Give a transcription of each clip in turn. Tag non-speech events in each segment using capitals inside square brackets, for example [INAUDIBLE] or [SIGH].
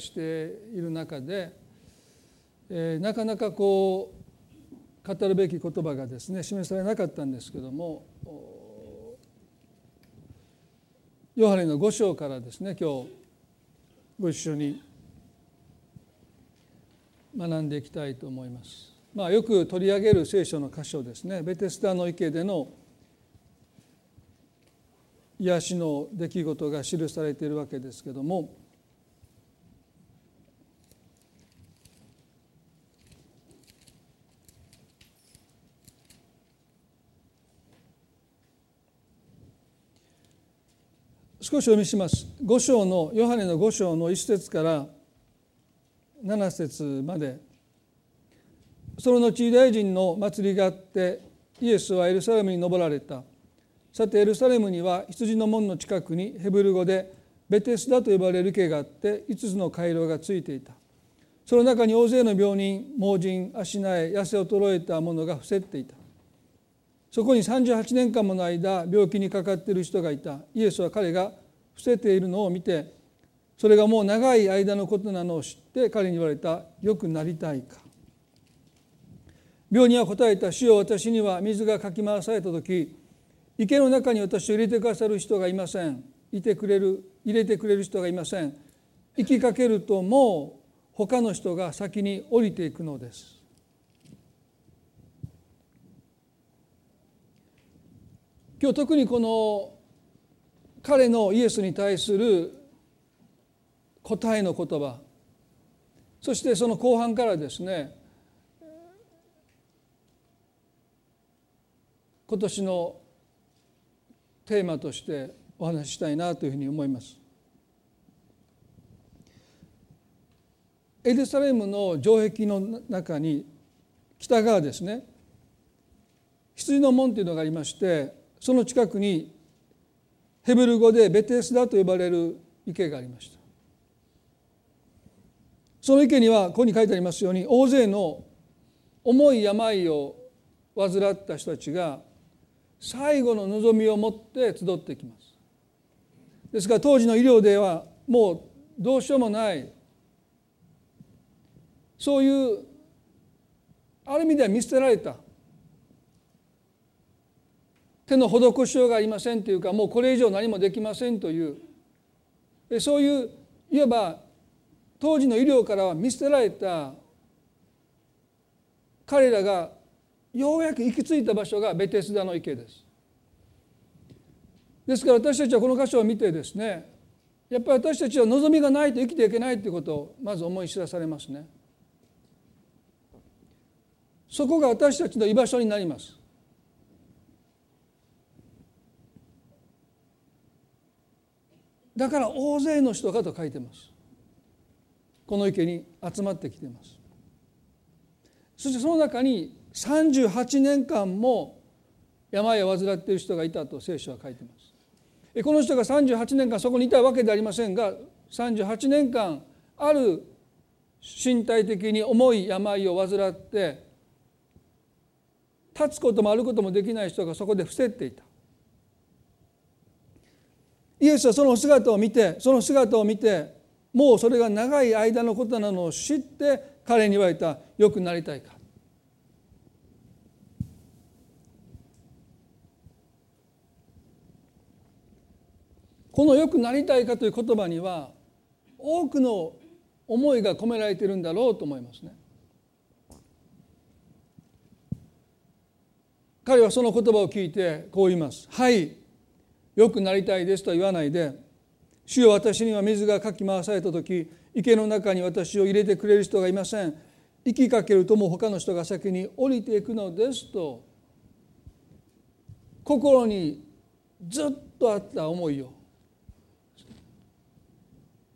している中で、えー、なかなかこう語るべき言葉がですね示されなかったんですけどもヨハネの5章からですね今日ご一緒に学んでいきたいと思います。まあ、よく取り上げる聖書の箇所ですねベテスタの池での癒しの出来事が記されているわけですけども少し読みします。5章のヨハネの5章の1節から7節まで。その後ユダヤ人の祭りがあってイエスはエルサレムに登られた。さてエルサレムには羊の門の近くにヘブル語でベテスダと呼ばれる池があって5つの回廊がついていた。その中に大勢の病人盲人足苗痩せ衰えた者が伏せっていた。そこに38年間もの間病気にかかっている人がいた。イエスは彼が伏せているのを見てそれがもう長い間のことなのを知って彼に言われた「よくなりたいか」病人は答えた「主よ私には水がかき回された時池の中に私を入れてくださる人がいません。いてくれる入れてくれる人がいません。行きかけるともう他の人が先に降りていくのです」今日特にこの彼のイエスに対する答えの言葉そしてその後半からですね今年のテーマとしてお話ししたいなというふうに思います。エルサレムの城壁の中に北側ですね羊の門というのがありましてその近くにヘブル語でベテスダと呼ばれる池がありました。その池にはここに書いてありますように大勢の重い病を患った人たちが最後の望みを持って集ってきます。ですから当時の医療ではもうどうしようもない。そういうある意味では見捨てられた手の施しようがありませんというかもうこれ以上何もできませんというそういういわば当時の医療からは見捨てられた彼らがようやく行き着いた場所がベテスダの池です。ですから私たちはこの箇所を見てですねやっぱり私たちは望みがないと生きていけないということをまず思い知らされますね。そこが私たちの居場所になります。だから大勢の人がと書いてます。この池に集まってきています。そしてその中に38年間も病を患っている人がいたと聖書は書いてます。この人が38年間そこにいたわけではありませんが38年間ある身体的に重い病を患って立つことも歩くこともできない人がそこで伏せっていた。イエスはその姿を見てその姿を見てもうそれが長い間のことなのを知って彼に言われた「よくなりたいか」この「よくなりたいか」という言葉には多くの思いが込められているんだろうと思いますね。彼はその言葉を聞いてこう言います。はいよくなりたいですとは言わないで主よ私には水がかき回された時池の中に私を入れてくれる人がいません。行きかけるとも他の人が先に降りていくのですと心にずっとあった思いを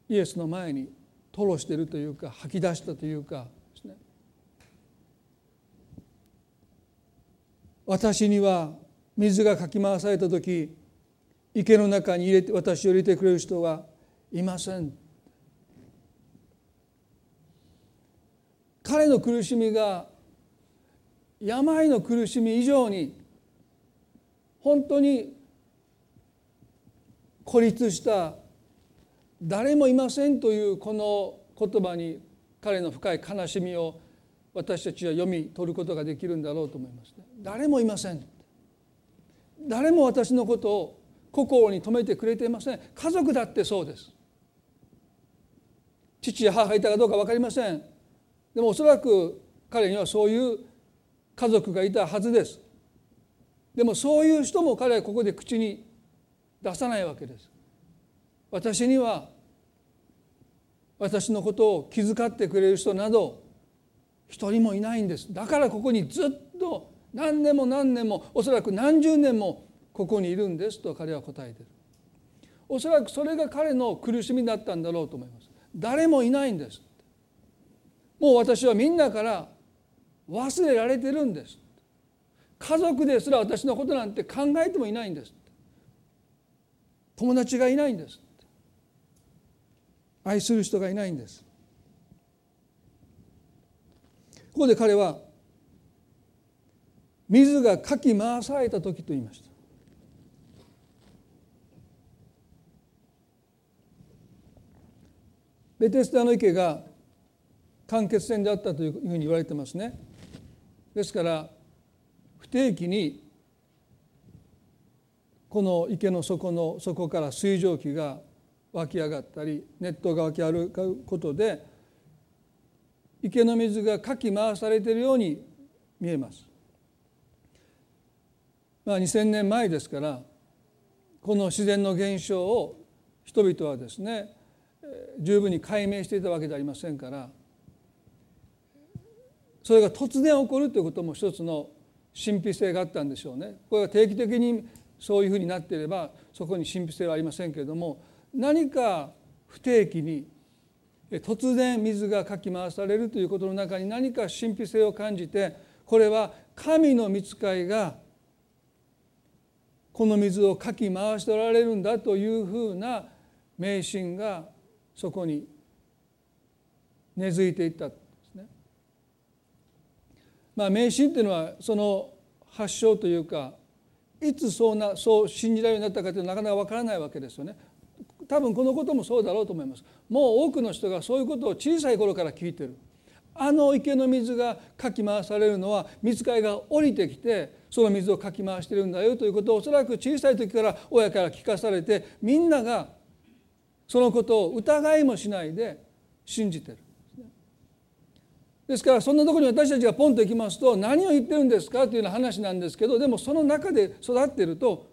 イエスの前に吐露しているというか吐き出したというか私には水がかき回された時池の中に入れて私を入れてくれる人はいません。彼の苦しみが病の苦しみ以上に本当に孤立した誰もいませんというこの言葉に彼の深い悲しみを私たちは読み取ることができるんだろうと思います、ね、誰もいません。誰も私のことを心に留めてくれていません。家族だってそうです。父や母がいたかどうか分かりません。でもおそらく彼にはそういう家族がいたはずです。でもそういう人も彼はここで口に出さないわけです。私には私のことを気遣ってくれる人など一人もいないんです。だからここにずっと何年も何年もおそらく何十年もここにいるんですと彼は答えている。おそらくそれが彼の苦しみだったんだろうと思います。誰もいないんです。もう私はみんなから忘れられてるんです。家族ですら私のことなんて考えてもいないんです。友達がいないんです。愛する人がいないんです。ここで彼は水がかき回された時と言いました。ベテスダの池が間欠泉であったというふうに言われてますねですから不定期にこの池の底の底から水蒸気が湧き上がったり熱湯が湧き上がることで池の水がかき回されているように見えます。まあ、2,000年前ですからこの自然の現象を人々はですね十分に解明していたわけではありませんからそれが突然起こるということも一つの神秘性があったんでしょうね。これが定期的にそういうふうになっていればそこに神秘性はありませんけれども何か不定期に突然水がかき回されるということの中に何か神秘性を感じてこれは神の御使いがこの水をかき回しておられるんだというふうな迷信がそこに根付いていったんですね。まあ迷信っていうのはその発祥というかいつそうなそう信じられるようになったかというのはなかなかわからないわけですよね。多分このこともそうだろうと思いますもう多くの人がそういうことを小さい頃から聞いてるあの池の水がかき回されるのは水替えが降りてきてその水をかき回してるんだよということをおそらく小さい時から親から聞かされてみんながそのことを疑いもしないで信じてる。ですからそんなところに私たちがポンと行きますと何を言ってるんですかというような話なんですけどでもその中で育っていると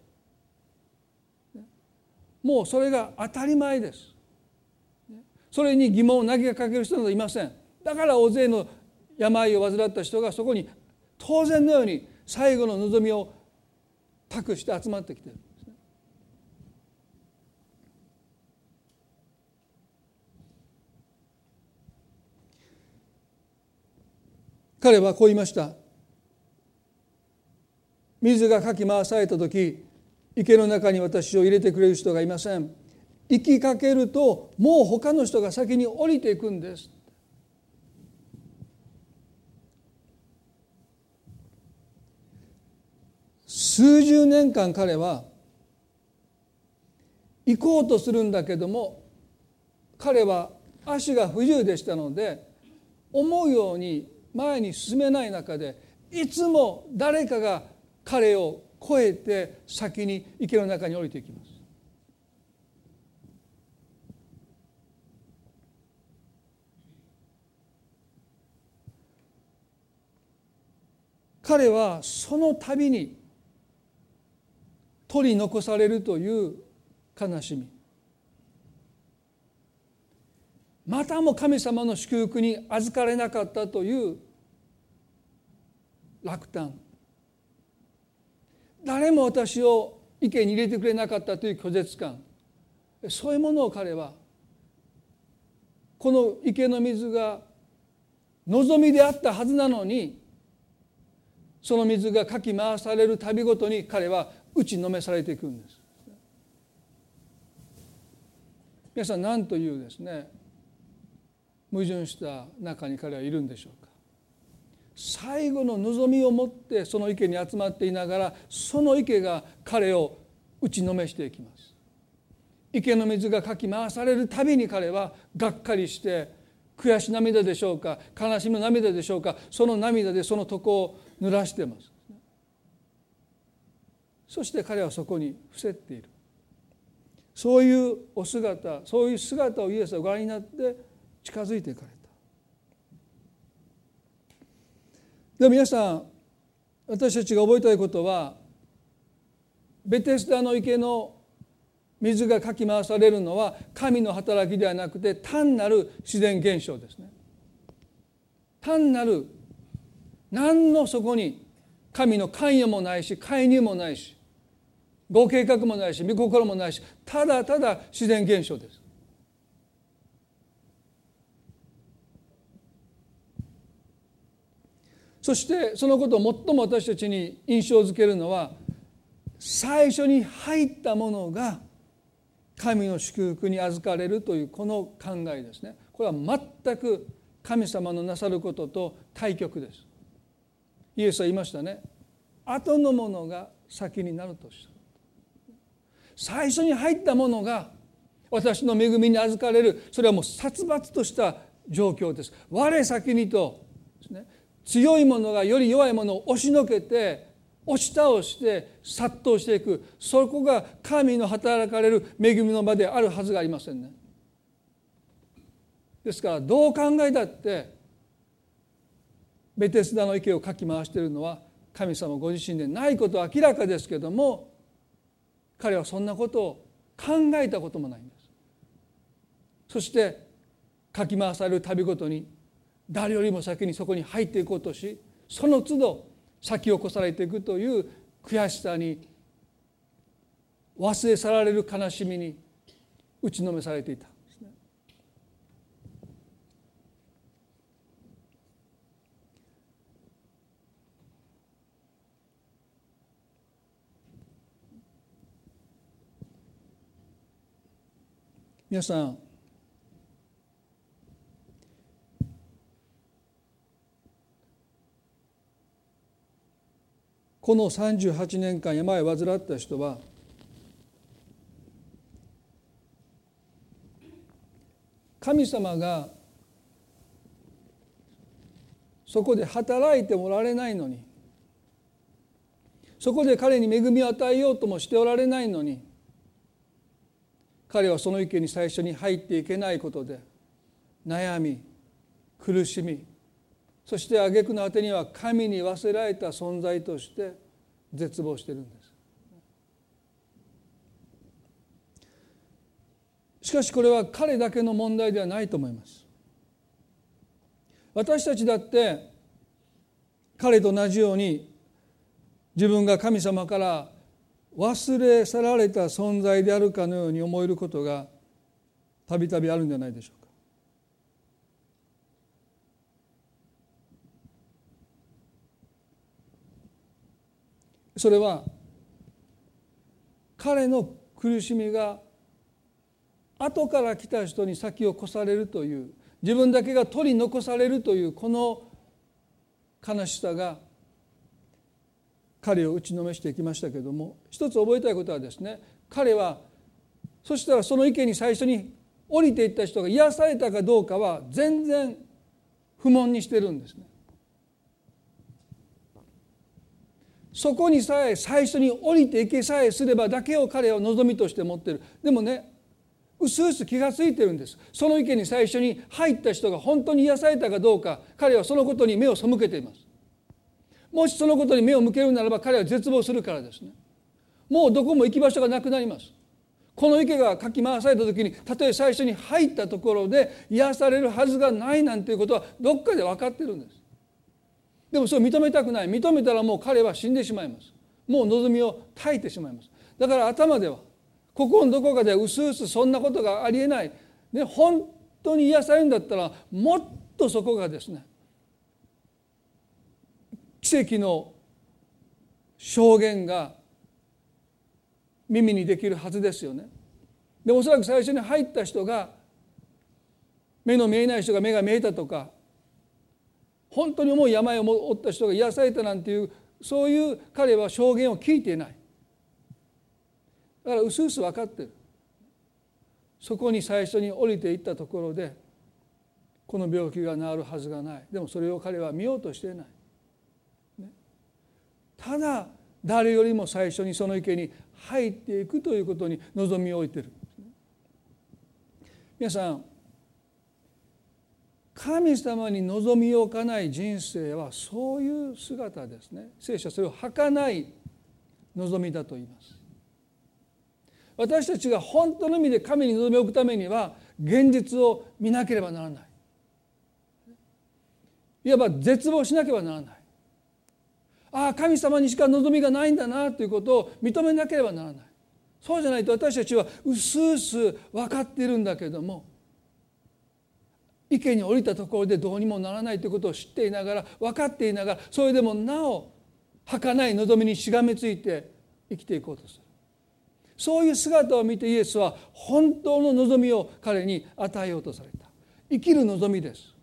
もうそれが当たり前です。それに疑問を投げかける人などいません。だから大勢の病を患った人がそこに当然のように最後の望みを託して集まってきてる。彼はこう言いました。水がかき回された時池の中に私を入れてくれる人がいません。行きかけるともう他の人が先に降りていくんです。数十年間彼は行こうとするんだけども彼は足が不自由でしたので思うように前に進めない中でいつも誰かが彼を越えて先に池の中に降りていきます。彼はその度に取り残されるという悲しみ。またも神様の祝福に預かれなかったという落胆。誰も私を池に入れてくれなかったという拒絶感。そういうものを彼はこの池の水が望みであったはずなのにその水がかき回される度ごとに彼は打ちのめされていくんです。皆さん何というですね。矛盾した中に彼はいるんでしょうか。最後の望みを持ってその池に集まっていながらその池が彼を打ちのめしていきます。池の水がかき回されるたびに彼はがっかりして悔し涙でしょうか悲しみの涙でしょうかその涙でその床を濡らしてます。そして彼はそこに伏せっている。そういうお姿そういう姿をイエスはご覧になって近づいていかれたでも皆さん私たちが覚えたいことはベテスダの池の水がかき回されるのは神の働きではなくて単なる自然現象ですね。単なる何のそこに神の関与もないし介入もないしご計画もないし御心もないしただただ自然現象です。そしてそのことを最も私たちに印象づけるのは最初に入ったものが神の祝福に預かれるというこの考えですね。これは全く神様のなさることと対極です。イエスは言いましたね。後のものが先になるとした。最初に入ったものが私の恵みに預かれる。それはもう殺伐とした状況です。我先にと強いものがより弱いものを押しのけて押し倒して殺到していくそこが神の働かれる恵みの場であるはずがありませんね。ですからどう考えたってベテスダの池をかき回しているのは神様ご自身でないことは明らかですけども彼はそんなことを考えたこともないんです。そしてかき回される旅ごとに誰よりも先にそこに入っていこうとしその都度先を越されていくという悔しさに忘れ去られる悲しみに打ちのめされていた。皆さんこの38年間病を患った人は神様がそこで働いておられないのにそこで彼に恵みを与えようともしておられないのに彼はその池に最初に入っていけないことで悩み苦しみそして挙句の果てには神に忘れられた存在として絶望してるんです。しかしこれは彼だけの問題ではないと思います。私たちだって彼と同じように自分が神様から忘れ去られた存在であるかのように思えることがたびたびあるんじゃないでしょうか。それは彼の苦しみが後から来た人に先を越されるという自分だけが取り残されるというこの悲しさが彼を打ちのめしていきましたけども一つ覚えたいことはですね彼はそしたらその池に最初に降りていった人が癒されたかどうかは全然不問にしてるんですね。そこにさえ最初に降りていけさえすればだけを彼は望みとして持ってる。でもねうすうす気が付いてるんです。その池に最初に入った人が本当に癒されたかどうか彼はそのことに目を背けています。もしそのことに目を向けるならば彼は絶望するからですね。もうどこも行き場所がなくなります。この池がかき回された時にたとえ最初に入ったところで癒されるはずがないなんていうことはどっかで分かってるんです。でもそれを認めたくない。認めたらもう彼は死んでしまいます。もう望みを絶えてしまいます。だから頭では心のどこかでうすうすそんなことがありえない、ね、本当に癒されるんだったらもっとそこがですね奇跡の証言が耳にできるはずですよね。でおそらく最初に入った人が目の見えない人が目が見えたとか本当に重い病を負った人が癒されたなんていうそういう彼は証言を聞いていない。だからうすうす分かってる。そこに最初に降りていったところでこの病気が治るはずがない。でもそれを彼は見ようとしていない、ね、ただ誰よりも最初にその池に入っていくということに望みを置いてる。皆さん神様に望みを置かない人生はそういう姿ですね。聖書はそれを儚い望みだと言います。私たちが本当の意味で神に望みを置くためには現実を見なければならない。いわば絶望しなければならない。ああ神様にしか望みがないんだなということを認めなければならない。そうじゃないと私たちはうすうす分かっているんだけども池に降りたところでどうにもならないということを知っていながら分かっていながらそれでもなお儚い望みにしがみついて生きていこうとする。そういう姿を見てイエスは本当の望みを彼に与えようとされた。生きる望みです。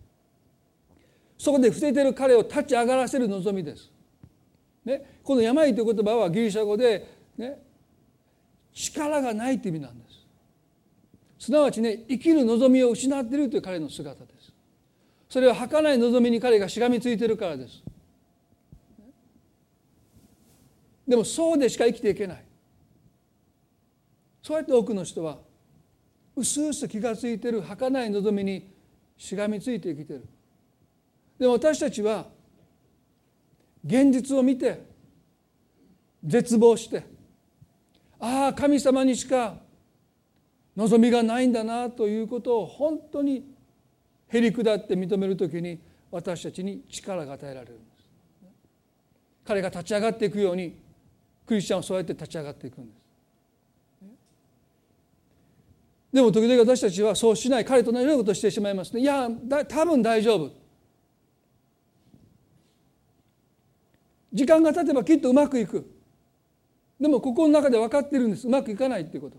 そこで伏せている彼を立ち上がらせる望みです、ね、この病という言葉はギリシャ語で、ね、力がないという意味なんです。すなわちね生きる望みを失っているという彼の姿です。それは儚い望みに彼がしがみついているからです。でもそうでしか生きていけない。そうやって多くの人はうすうす気が付いている儚い望みにしがみついて生きてる。でも私たちは現実を見て絶望してああ神様にしか望みがないんだなということを本当にへりくだって認める時に私たちに力が与えられるんです。彼が立ち上がっていくようにクリスチャンはそうやって立ち上がっていくんです。でも時々私たちはそうしない彼と同じようなことをしてしまいますね。いや多分大丈夫。時間が経てばきっとうまくいく。でも心の中で分かっているんです。うまくいかないっていうこと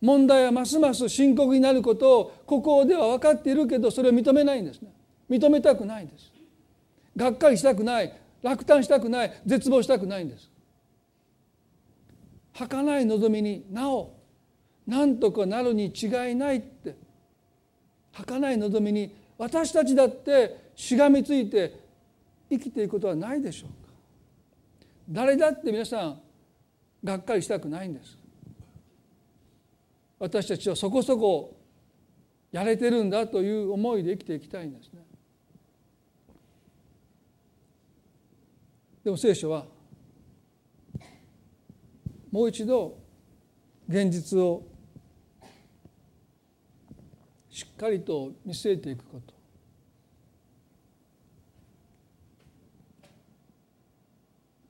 問題はますます深刻になることをここでは分かっているけどそれを認めないんですね。認めたくないんです。がっかりしたくない。落胆したくない。絶望したくないんです。儚い望みになお何とかなるに違いないって。儚い望みに私たちだってしがみついて生きていくことはないでしょうか。誰だって皆さんがっかりしたくないんです。私たちはそこそこやれてるんだという思いで生きていきたいんですね。でも聖書はもう一度現実をしっかりと見据えていくこと。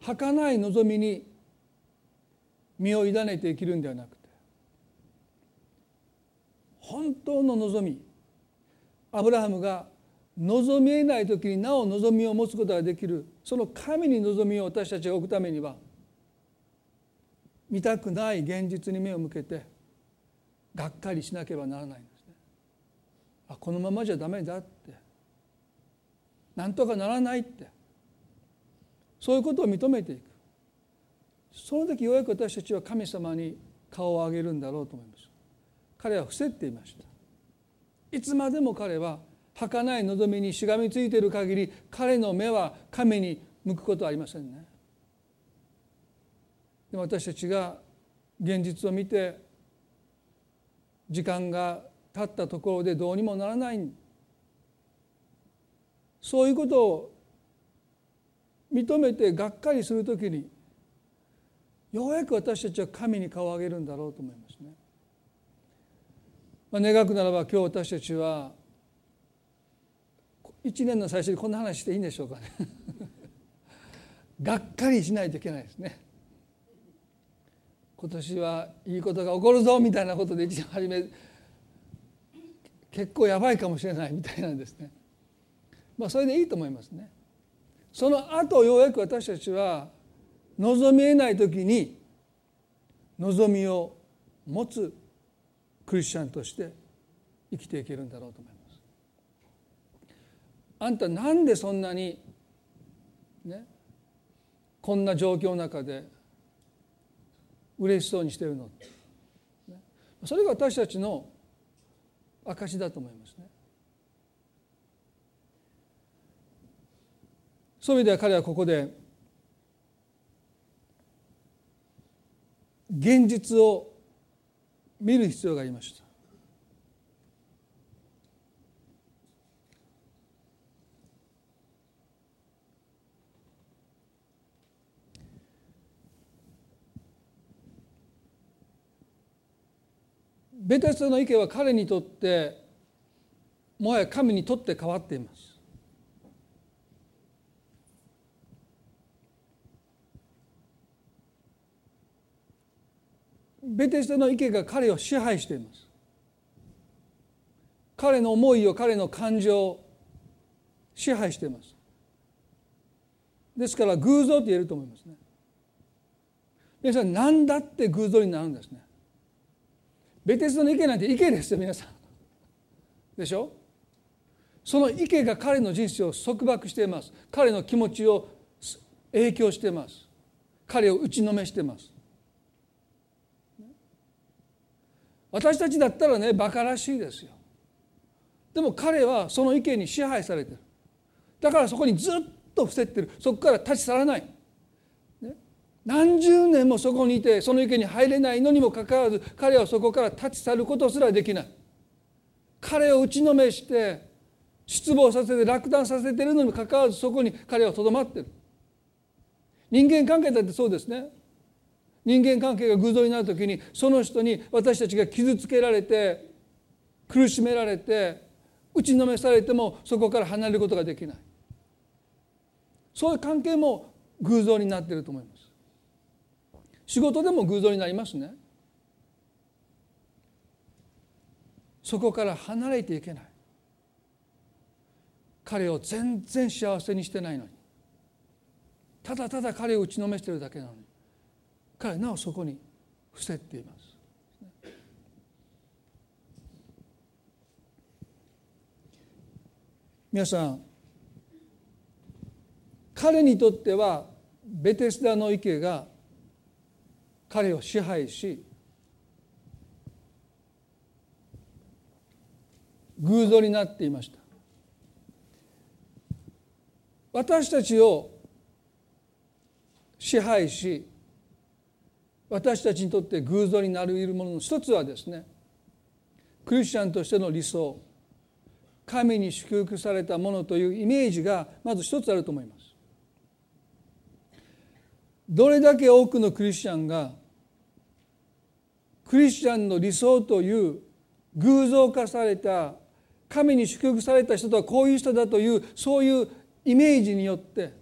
儚い望みに身を委ねて生きるんではなく本当の望み。アブラハムが望みえない時になお望みを持つことができる。その神に望みを私たちが置くためには見たくない現実に目を向けてがっかりしなければならないんですね。あこのままじゃダメだって。なんとかならないって。そういうことを認めていく。その時ようやく私たちは神様に顔を上げるんだろうと思います。彼は伏せっていました。いつまでも彼は儚い望みにしがみついている限り彼の目は神に向くことはありませんね。でも私たちが現実を見て時間が立ったところでどうにもならない。そういうことを認めてがっかりするときにようやく私たちは神に顔を上げるんだろうと思います。まあ、願くならば今日私たちは一年の最初にこんな話していいんでしょうかね [LAUGHS] がっかりしないといけないですね。今年はいいことが起こるぞみたいなことで一年初め結構やばいかもしれないみたいなんですね。まあそれでいいと思いますね。その後ようやく私たちは望みえない時に望みを持つクリスチャンとして生きていけるんだろうと思います。あんたなんでそんなにねこんな状況の中で嬉しそうにしてるの？それが私たちの証だと思いますね。そういう意味では彼はここで現実を見る必要がありました。ベテスの意見は彼にとってもはや神にとって変わっています。ベテスタの意見が彼を支配しています。彼の思いを彼の感情を支配しています。ですから偶像と言えると思いますね。皆さん何だって偶像になるんですね。ベテストの池なんて池ですよ皆さんでしょ？その池が彼の人生を束縛しています彼の気持ちを影響しています彼を打ちのめしています私たちだったらね馬鹿らしいですよ。でも彼はその池に支配されてる。だからそこにずっと伏せってる。そこから立ち去らない。何十年もそこにいてその池に入れないのにもかかわらず彼はそこから立ち去ることすらできない。彼を打ちのめして失望させて落胆させてるのにもかかわらずそこに彼はとどまってる。人間関係だってそうですね。人間関係が偶像になる時にその人に私たちが傷つけられて苦しめられて打ちのめされてもそこから離れることができない。そういう関係も偶像になっていると思います。仕事でも偶像になりますね。そこから離れていけない。彼を全然幸せにしてないのに。ただただ彼を打ちのめしてるだけなのに。彼はなおそこに伏せっています。皆さん彼にとってはベテスダの池が彼を支配し偶像になっていました。私たちを支配し私たちにとって偶像になり得るものの一つはですねクリスチャンとしての理想神に祝福されたものというイメージがまず一つあると思います。どれだけ多くのクリスチャンがクリスチャンの理想という偶像化された神に祝福された人とはこういう人だというそういうイメージによって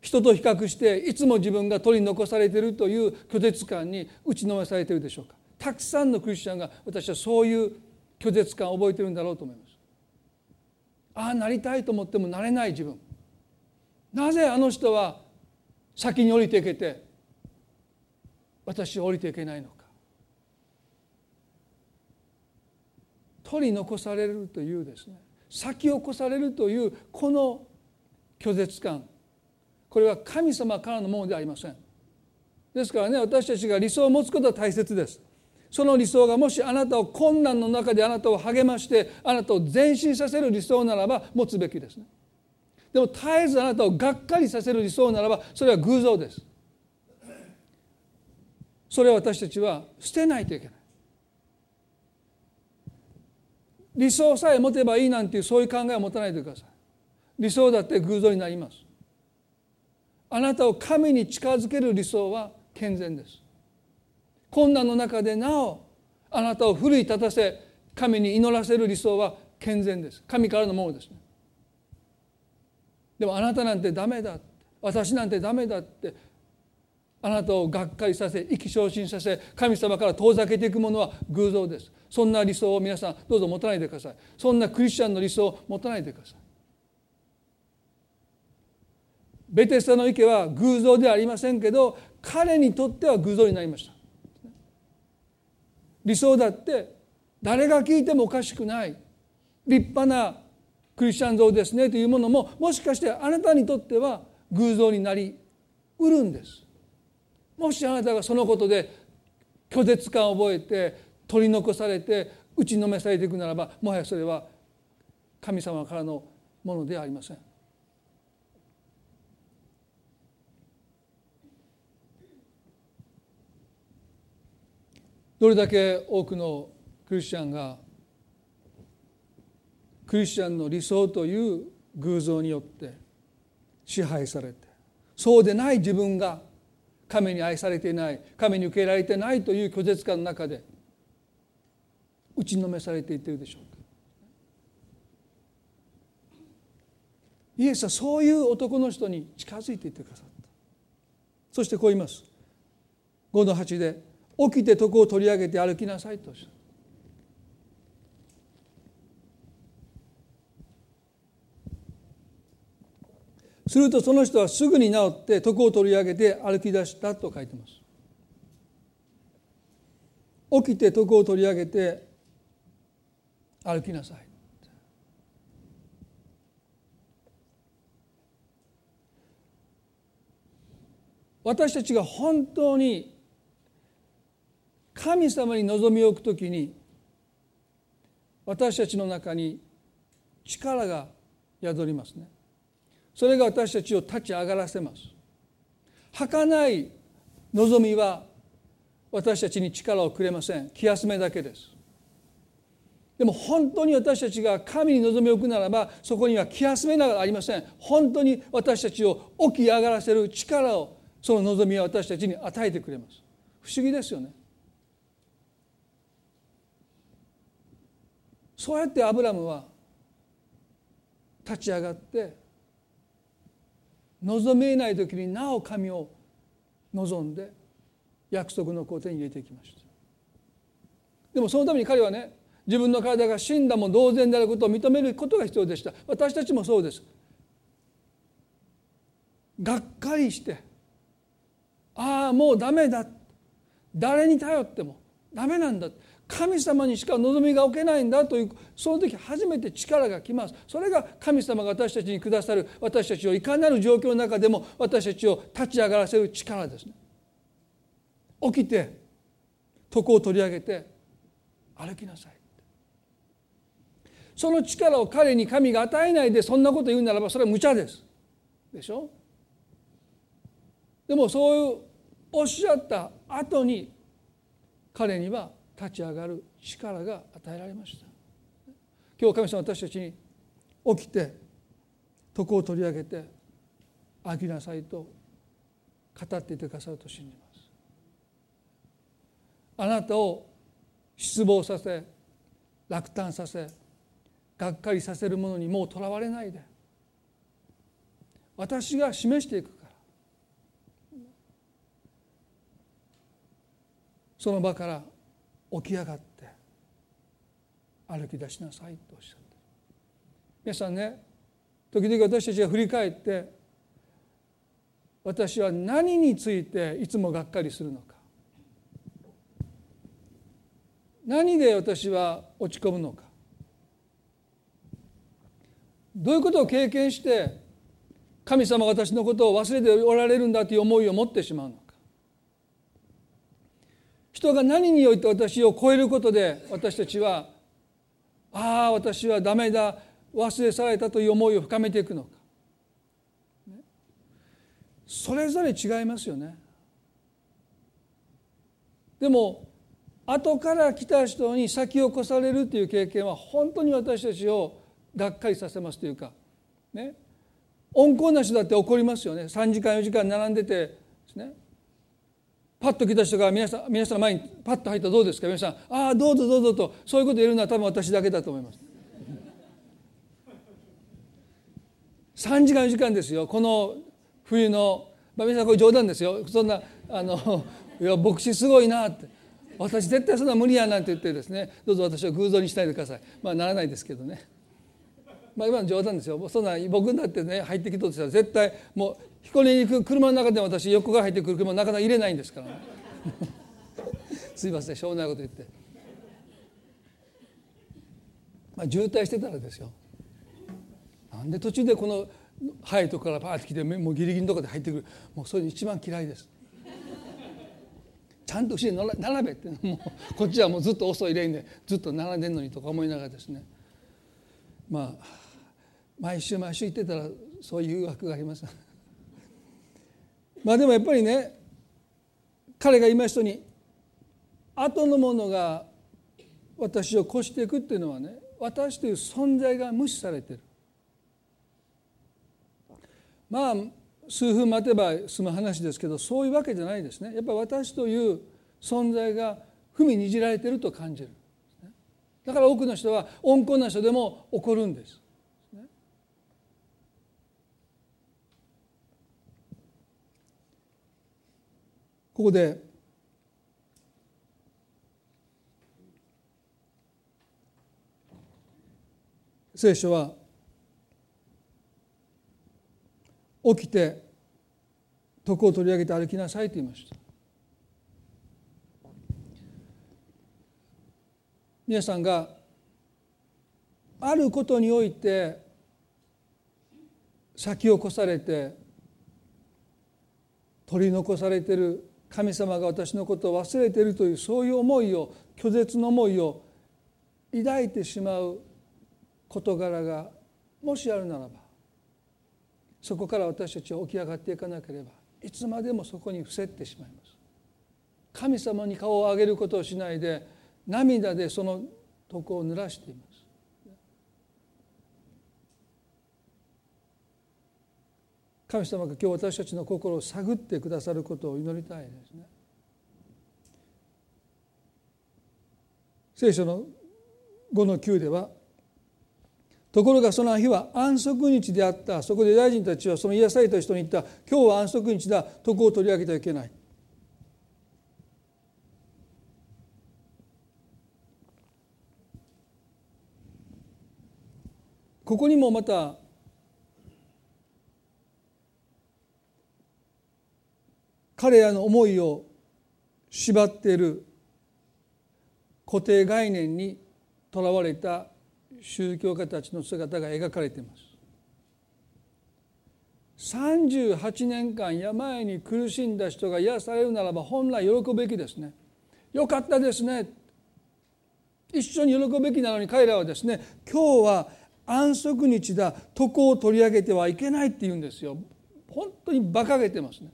人と比較していつも自分が取り残されているという拒絶感に打ちのめされているでしょうか。たくさんのクリスチャンが私はそういう拒絶感を覚えているんだろうと思います。ああなりたいと思ってもなれない自分。なぜあの人は先に降りていけて私は降りていけないのか。取り残されるというですね先を越されるというこの拒絶感。これは神様からのものではありません。ですからね私たちが理想を持つことは大切です。その理想がもしあなたを困難の中であなたを励ましてあなたを前進させる理想ならば持つべきですね。でも絶えずあなたをがっかりさせる理想ならばそれは偶像です。それを私たちは捨てないといけない。理想さえ持てばいいなんていうそういう考えを持たないでください。理想だって偶像になります。あなたを神に近づける理想は健全です。困難の中でなおあなたを奮い立たせ神に祈らせる理想は健全です。神からのものですね。でもあなたなんてダメだ私なんてダメだって。あなたをがっかりさせ意気昇進させ神様から遠ざけていくものは偶像です。そんな理想を皆さんどうぞ持たないでください。そんなクリスチャンの理想を持たないでください。ベテスタの池は偶像ではありませんけど彼にとっては偶像になりました理想だって誰が聞いてもおかしくない立派なクリスチャン像ですねというものももしかしてあなたにとっては偶像になりうるんですもしあなたがそのことで拒絶感を覚えて取り残されて打ちのめされていくならばもはやそれは神様からのものではありません。どれだけ多くのクリスチャンがクリスチャンの理想という偶像によって支配されてそうでない自分が神に愛されていない神に受け入れられていないという拒絶感の中で打ちのめされていってるでしょうか。イエスはそういう男の人に近づいていってくださった。そしてこう言います。5の8で「起きて床を取り上げて歩きなさい」としゃするとその人はすぐに治って床を取り上げて歩き出したと書いてます。起きて床を取り上げて歩きなさい。私たちが本当に神様に望みを置くときに私たちの中に力が宿りますね。それが私たちを立ち上がらせます。儚い望みは私たちに力をくれません。気休めだけです。でも本当に私たちが神に望みを置くならばそこには気休めながありません。本当に私たちを起き上がらせる力をその望みは私たちに与えてくれます。不思議ですよね。そうやってアブラムは立ち上がって望めない時になお神を望んで約束の皇帝に入れていきました。でもそのために彼はね自分の体が死んだも同然であることを認めることが必要でした。私たちもそうです。がっかりしてああもうダメだ。誰に頼ってもダメなんだ。神様にしか望みが置けないんだというその時初めて力が来ます。それが神様が私たちにくださる私たちをいかなる状況の中でも私たちを立ち上がらせる力ですね。起きて床を取り上げて歩きなさいその力を彼に神が与えないでそんなこと言うならばそれは無茶です。でしょ？でもそういうおっしゃった後に彼には立ち上がる力が与えられました。今日神様私たちに起きて床を取り上げて飽きなさいと語っていてくださると信じます。あなたを失望させ落胆させがっかりさせるものにもうとらわれないで。私が示していくから。その場から起き上がって歩き出しなさいとおっしゃって皆さんね時々私たちが振り返って私は何についていつもがっかりするのか。何で私は落ち込むのか。どういうことを経験して神様私のことを忘れておられるんだという思いを持ってしまうの人が何において私を超えることで私たちはああ私はダメだ忘れ去られたという思いを深めていくのか。それぞれ違いますよね。でも後から来た人に先を越されるという経験は本当に私たちをがっかりさせますというか。ね。温厚な人だって怒りますよね。3時間4時間並んでて。ですね。パッと来た人が皆さん皆さんの前にパッと入ったらどうですか？皆さん「ああどうぞどうぞ」とそういうこと言えるのは多分私だけだと思います。3時間4時間ですよ。この冬の、まあ、皆さんこれ冗談ですよ。そんなあのいや牧師すごいなって。私絶対そんな無理やなんて言ってですねどうぞ私を偶像にしないでください。まあならないですけどね。まあ、今の冗談ですよ。そんな僕だってね入ってきとしたら絶対もう彦根に行く車の中で私横から入ってくる車なかなか入れないんですから、ね、[LAUGHS] すいませんしょうもないこと言って、まあ、渋滞してたらですよ。なんで途中でこの早いとこからパーッと来てもうギリギリのとこで入ってくる。もうそれ一番嫌いです。ちゃんと後ろに並べってもうこっちはもうずっと遅いレーンでずっと並んでんのにとか思いながらですね。まあ毎週毎週行ってたらそういう誘惑があります。[LAUGHS] まあでもやっぱりね彼が今人に後のものが私を越していくっていうのはね私という存在が無視されてる。まあ数分待てば済む話ですけどそういうわけじゃないですね。やっぱり私という存在が踏みにじられてると感じる。だから多くの人は温厚な人でも怒るんです。ここで聖書は起きて徳を取り上げて歩きなさいと言いました。皆さんがあることにおいて先を越されて取り残されてる神様が私のことを忘れているというそういう思いを拒絶の思いを抱いてしまう事柄がもしあるならばそこから私たちは起き上がっていかなければいつまでもそこに伏せってしまいます。神様に顔を上げることをしないで涙でその床を濡らしています。神様が今日私たちの心を探ってくださることを祈りたいですね。聖書の5の9ではところがその日は安息日であった。そこで大臣たちはその癒された人に言った今日は安息日だ。徳を取り上げてはいけない。ここにもまた彼らの思いを縛っている固定概念にとらわれた宗教家たちの姿が描かれています。38年間病に苦しんだ人が癒されるならば本来喜ぶべきですね。よかったですね。一緒に喜ぶべきなのに彼らはですね今日は安息日だ。床を取り上げてはいけないって言うんですよ。本当に馬鹿げてますね。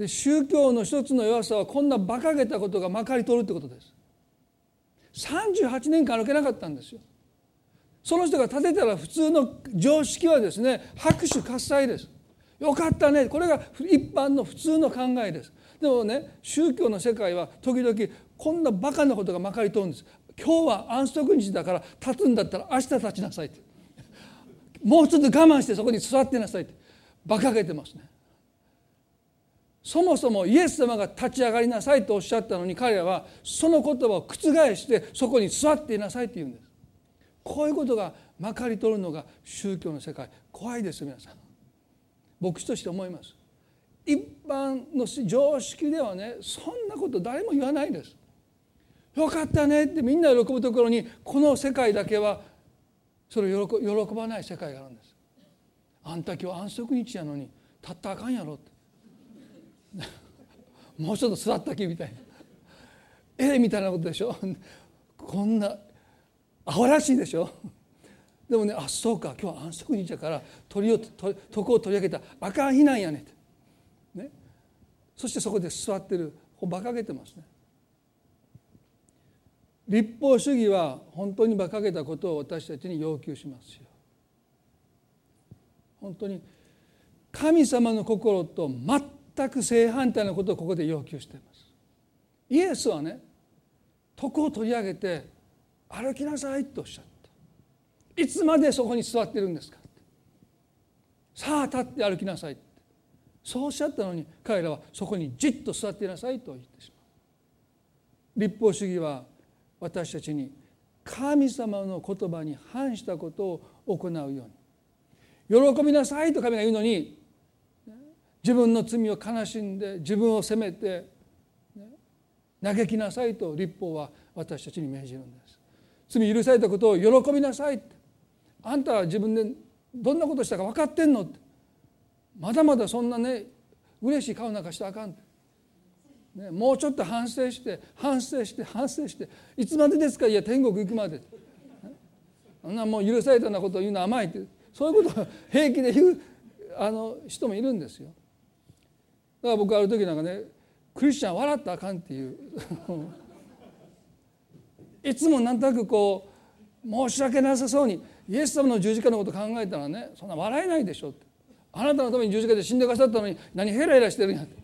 で宗教の一つの弱さはこんな馬鹿げたことがまかり通るってことです。38年間歩けなかったんですよ。その人が立てたら普通の常識はですね拍手喝采です。よかったね。これが一般の普通の考えです。でもね宗教の世界は時々こんなバカなことがまかり通るんです。今日は安息日だから立つんだったら明日立ちなさいって。もうちょっと我慢してそこに座ってなさいって。馬鹿げてますね。そもそもイエス様が立ち上がりなさいとおっしゃったのに彼らはその言葉を覆してそこに座っていなさいって言うんです。こういうことがまかり通るのが宗教の世界。怖いです皆さん。牧師として思います。一般の常識ではねそんなこと誰も言わないです。よかったねってみんな喜ぶところにこの世界だけはそれを喜ばない世界があるんです。あんた今日安息日やのにたったあかんやろって。[LAUGHS] もうちょっと座ったきみたいな。[LAUGHS] ええみたいなことでしょ？[LAUGHS] こんなアホらしいでしょ？でもねあそうか。今日は安息日やから鳥を床を取り上げた。あかん日なんやねって、ね、そしてそこで座ってる。馬鹿げてますね。立法主義は本当に馬鹿げたことを私たちに要求しますよ。本当に神様の心と全全く正反対のことをここで要求しています。イエスはね徳を取り上げて歩きなさいとおっしゃった。いつまでそこに座ってるんですかって。さあ立って歩きなさいそうおっしゃったのに彼らはそこにじっと座っていなさいと言ってしまう。立法主義は私たちに神様の言葉に反したことを行うように。喜びなさいと神が言うのに自分の罪を悲しんで自分を責めて嘆きなさいと立法は私たちに命じるんです。罪許されたことを喜びなさいあんたは自分でどんなことしたか分かってんのって。まだまだそんなね嬉しい顔なんかしたらあかんね、もうちょっと反省して反省して反省していつまでですか？いや天国行くまで。あんなもう許されたようなことを言うの甘いって。そういうことを平気で言うあの人もいるんですよ。から僕ある時なんかねクリスチャン笑ったらあかんっていう。いつもなんとなくこう申し訳なさそうにイエス様の十字架のこと考えたらねそんな笑えないでしょって。あなたのために十字架で死んでくださったのに何ヘラヘラしてるんやって。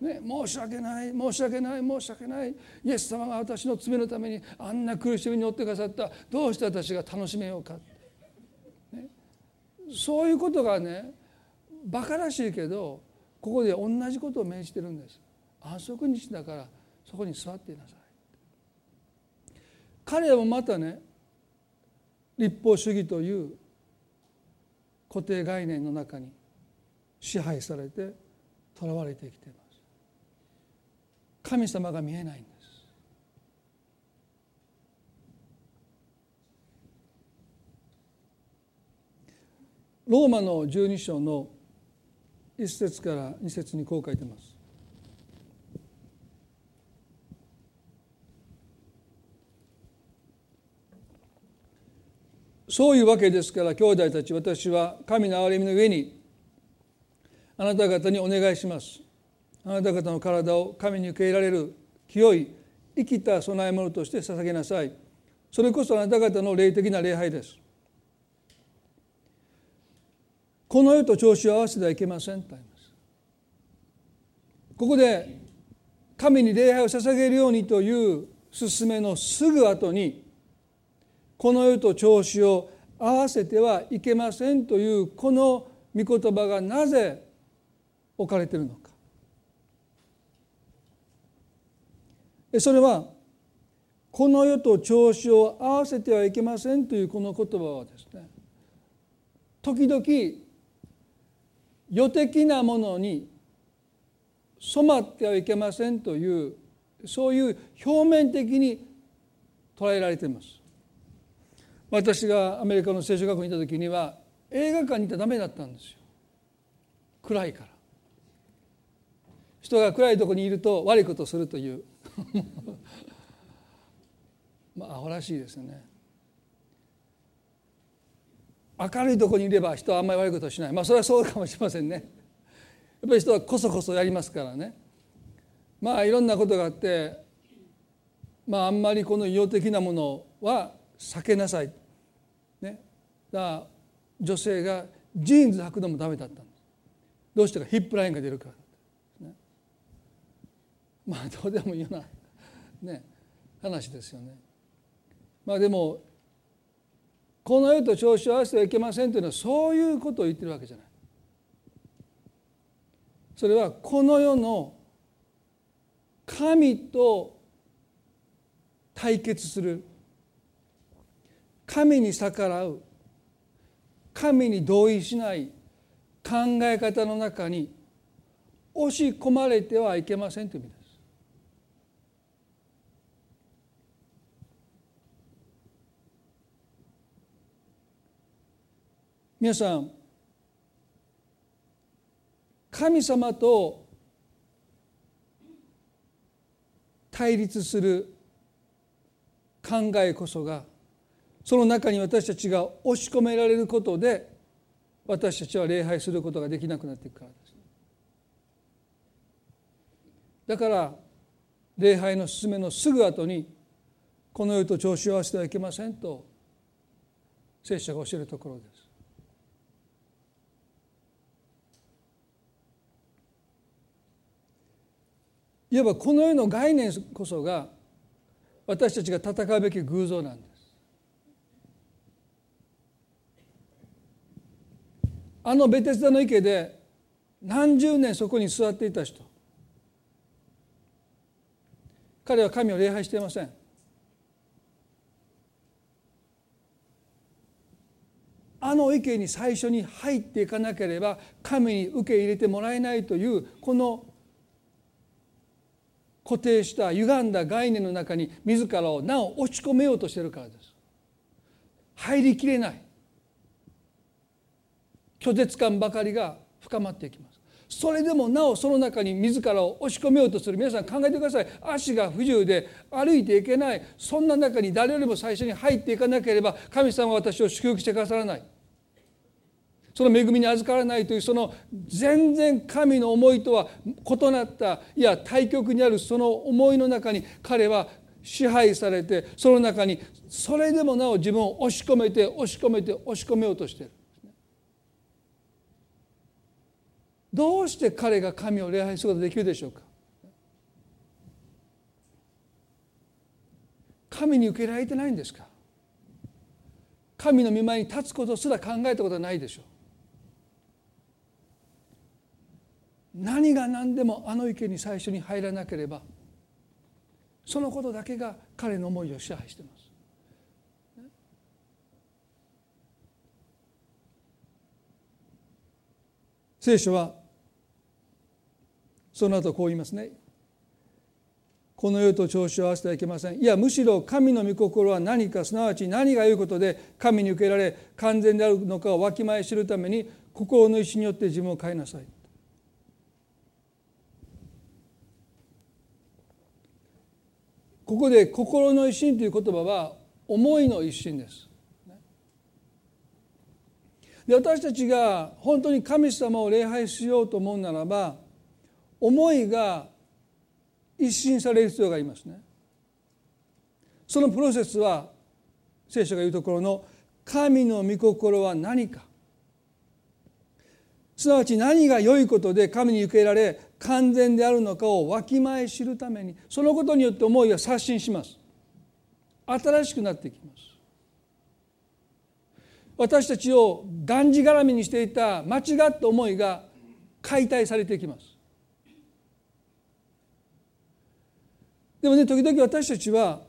ね、申し訳ない申し訳ない申し訳ない。イエス様が私の罪のためにあんな苦しみに乗ってくださった。どうして私が楽しめようか、ね、そういうことがねバカらしいけどここで同じことを命じてるんです。安息日だからそこに座っていなさい。彼らもまたね立法主義という固定概念の中に支配されてとらわれてきています。神様が見えないんです。ローマの12章の1節から2節にこう書いてます。そういうわけですから兄弟たち私は神の憐れみの上にあなた方にお願いします。あなた方の体を神に受け入れられる清い生きた供え物として捧げなさい。それこそあなた方の霊的な礼拝です。この世と調子を合わせてはいけませんとあります。ここで神に礼拝を捧げるようにという勧めのすぐ後にこの世と調子を合わせてはいけませんというこの御言葉がなぜ置かれているのか。それはこの世と調子を合わせてはいけませんというこの言葉はですね時々世的なものに染まってはいけませんというそういう表面的に捉えられています。私がアメリカの聖書学校にいた時には映画館に行ったらダメだったんですよ暗いから。人が暗いところにいると悪いことをするという。[LAUGHS] まあアホらしいですよね。明るいところにいれば人はあんまり悪いことをしない。まあそれはそうかもしれませんね。やっぱり人はこそこそやりますからね。まあいろんなことがあってまああんまりこの異様的なものは避けなさい。ね、だから女性がジーンズ履くのもダメだったんです。どうしてかヒップラインが出るから、ね、まあどうでもいいような、ね、話ですよね。まあでもこの世と調子を合わせてはいけませんというのはそういうことを言ってるわけじゃない。それはこの世の神と対決する。神に逆らう。神に同意しない。考え方の中に押し込まれてはいけませんという意味です。皆さん神様と対立する考えこそがその中に私たちが押し込められることで私たちは礼拝することができなくなっていくからです。だから礼拝の進めのすぐ後にこの世と調子を合わせてはいけませんと聖書が教えるところです。いわばこの世の概念こそが私たちが戦うべき偶像なんです。あのベテスダの池で何十年そこに座っていた人彼は神を礼拝していませんあの池に最初に入っていかなければ神に受け入れてもらえないというこの固定した歪んだ概念の中に自らをなお落ち込めようとしているからです。入りきれない。拒絶感ばかりが深まっていきます。それでもなおその中に自らを押し込めようとする。皆さん考えてください。足が不自由で歩いていけない。そんな中に誰よりも最初に入っていかなければ神様は私を祝福してくださらない。その恵みに預からないというその全然神の思いとは異なったいや対極にあるその思いの中に彼は支配されてその中にそれでもなお自分を押し込めて押し込めて押し込めようとしている。どうして彼が神を礼拝することができるでしょうか。神に受けられてないんですか。神の御前に立つことすら考えたことはないでしょう。何が何でもあの池に最初に入らなければそのことだけが彼の思いを支配しています。聖書はその後こう言いますね。この世と調子を合わせてはいけません。いやむしろ神の御心は何かすなわち何がいことで神に受けられ完全であるのかをわきまえ知るために心の意志によって自分を変えなさい。ここで心の一心という言葉は思いの一心です。で私たちが本当に神様を礼拝しようと思うならば思いが一新される必要がありますね。そのプロセスは聖書が言うところの神の御心は何か。すなわち何が良いことで神に受け入れられ完全であるのかをわきまえ知るためにそのことによって思いが刷新します。新しくなってきます。私たちをがんじがらみにしていた間違った思いが解体されていきます。でもね時々私たちは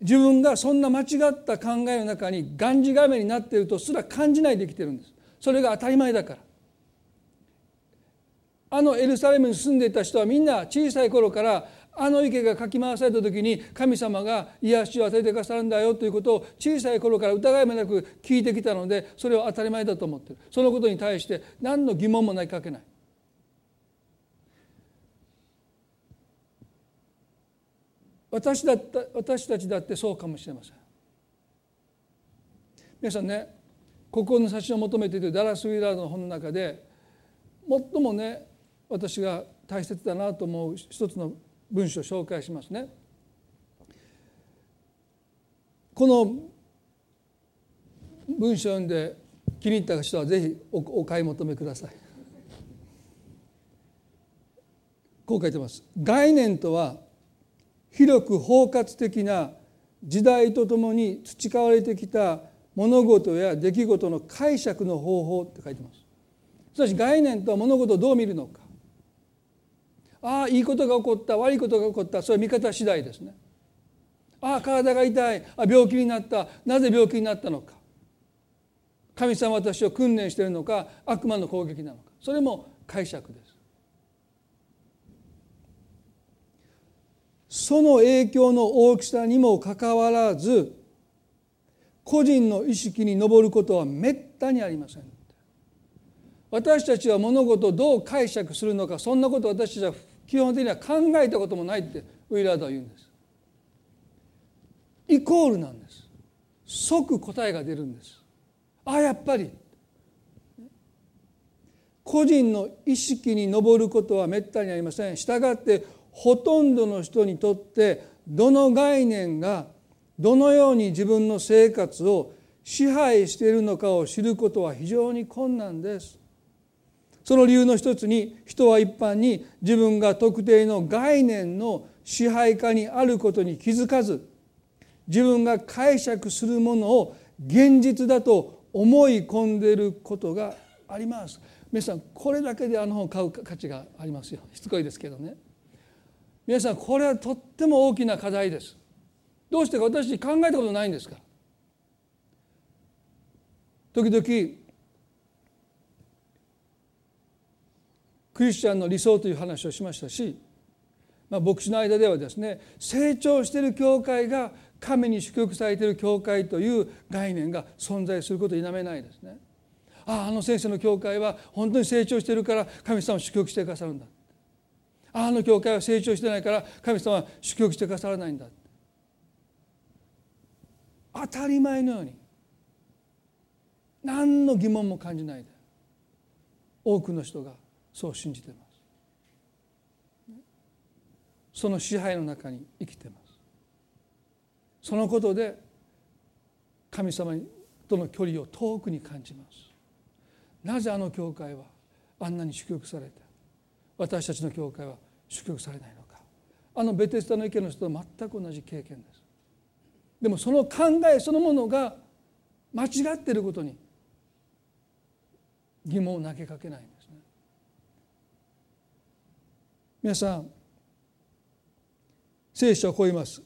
自分がそんな間違った考えの中にがんじがらめになっているとすら感じないできてるんです。それが当たり前だから。あのエルサレムに住んでいた人はみんな小さい頃からあの池がかき回された時に神様が癒しを与えてくださるんだよということを小さい頃から疑いもなく聞いてきたのでそれは当たり前だと思ってる。そのことに対して何の疑問もないかけない。私だった私たちだってそうかもしれません。皆さんね心の写真を求めているダラス・ウィラードの本の中で最もね私が大切だなと思う一つの文章を紹介しますね。この文章を読んで気に入った人はぜひお買い求めください。こう書いてます。概念とは広く包括的な時代とともに培われてきた物事や出来事の解釈の方法って書いてます。しかし概念とは物事をどう見るのかああいいことが起こった悪いことが起こった。それは見方次第ですね。ああ体が痛い。あ病気になった。なぜ病気になったのか。神様私を訓練しているのか。悪魔の攻撃なのか。それも解釈です。その影響の大きさにもかかわらず個人の意識に上ることはめったにありません私たちは物事をどう解釈するのかそんなこと私たちは基本的には考えたこともないってウィラードは言うんです。イコールなんです。即答えが出るんです。ああやっぱり。個人の意識に上ることはめったにありません。したがってほとんどの人にとってどの概念がどのように自分の生活を支配しているのかを知ることは非常に困難です。その理由の一つに人は一般に自分が特定の概念の支配下にあることに気づかず自分が解釈するものを現実だと思い込んでいることがあります。皆さんこれだけであの本を買う価値がありますよしつこいですけどね。皆さんこれはとっても大きな課題ですどうしてか私考えたことないんですか時々クリスチャンの理想という話をしましたし、まあ、牧師の間ではですね成長している教会が神に祝福されている教会という概念が存在することを否めないですね。あああの先生の教会は本当に成長しているから神様を祝福してくださるんだああの教会は成長してないから神様は祝福してくださらないんだ当たり前のように何の疑問も感じないで多くの人がそう信じてます。その支配の中に生きてます。そのことで神様との距離を遠くに感じます。なぜあの教会はあんなに祝福されて私たちの教会は祝福されないのか。あのベテスタの意見の人と全く同じ経験です。でもその考えそのものが間違っていることに疑問を投げかけないんですね皆さん聖書はこう言います。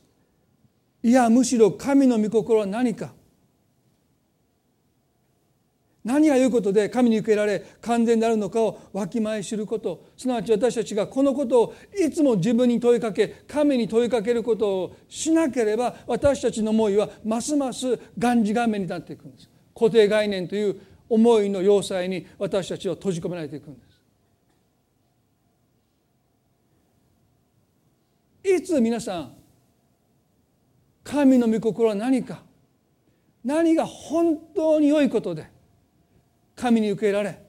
いやむしろ神の御心は何か。何がいうことで神に受けられ完全であるのかをわきまえ知ること。すなわち私たちがこのことをいつも自分に問いかけ神に問いかけることをしなければ私たちの思いはますますがんじがんめになっていくんです。固定概念という思いの要塞に私たちは閉じ込められていくんですいつ皆さん神の御心は何か何が本当に良いことで神に受け入れられ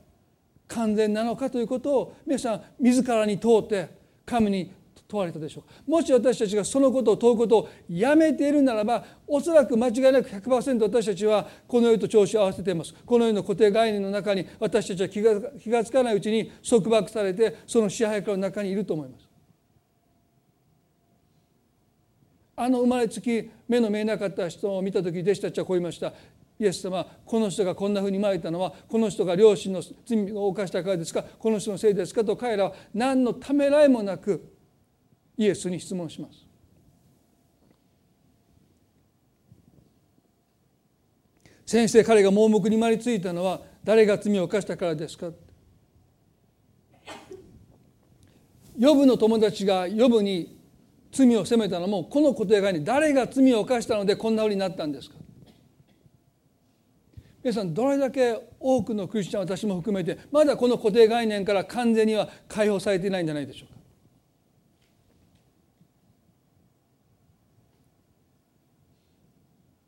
完全なのかということを皆さん自らに問うて神に問われたでしょう。かもし私たちがそのことを問うことをやめているならばおそらく間違いなく100%私たちはこの世と調子を合わせています。この世の固定概念の中に私たちは気が気が付かないうちに束縛されてその支配下の中にいると思います。あの生まれつき目の見えなかった人を見た時弟子たちはこう言いました。イエス様この人がこんなふうに生まれたのはこの人が両親の罪を犯したからですか？この人のせいですか？と彼らは何のためらいもなくイエスに質問します。先生彼が盲目にまりついたのは誰が罪を犯したからですか？ヨブの友達がヨブに罪を責めたのもこの固定概念誰が罪を犯したのでこんなふうになったんですか？皆さんどれだけ多くのクリスチャン私も含めてまだこの固定概念から完全には解放されていないんじゃないでしょうか？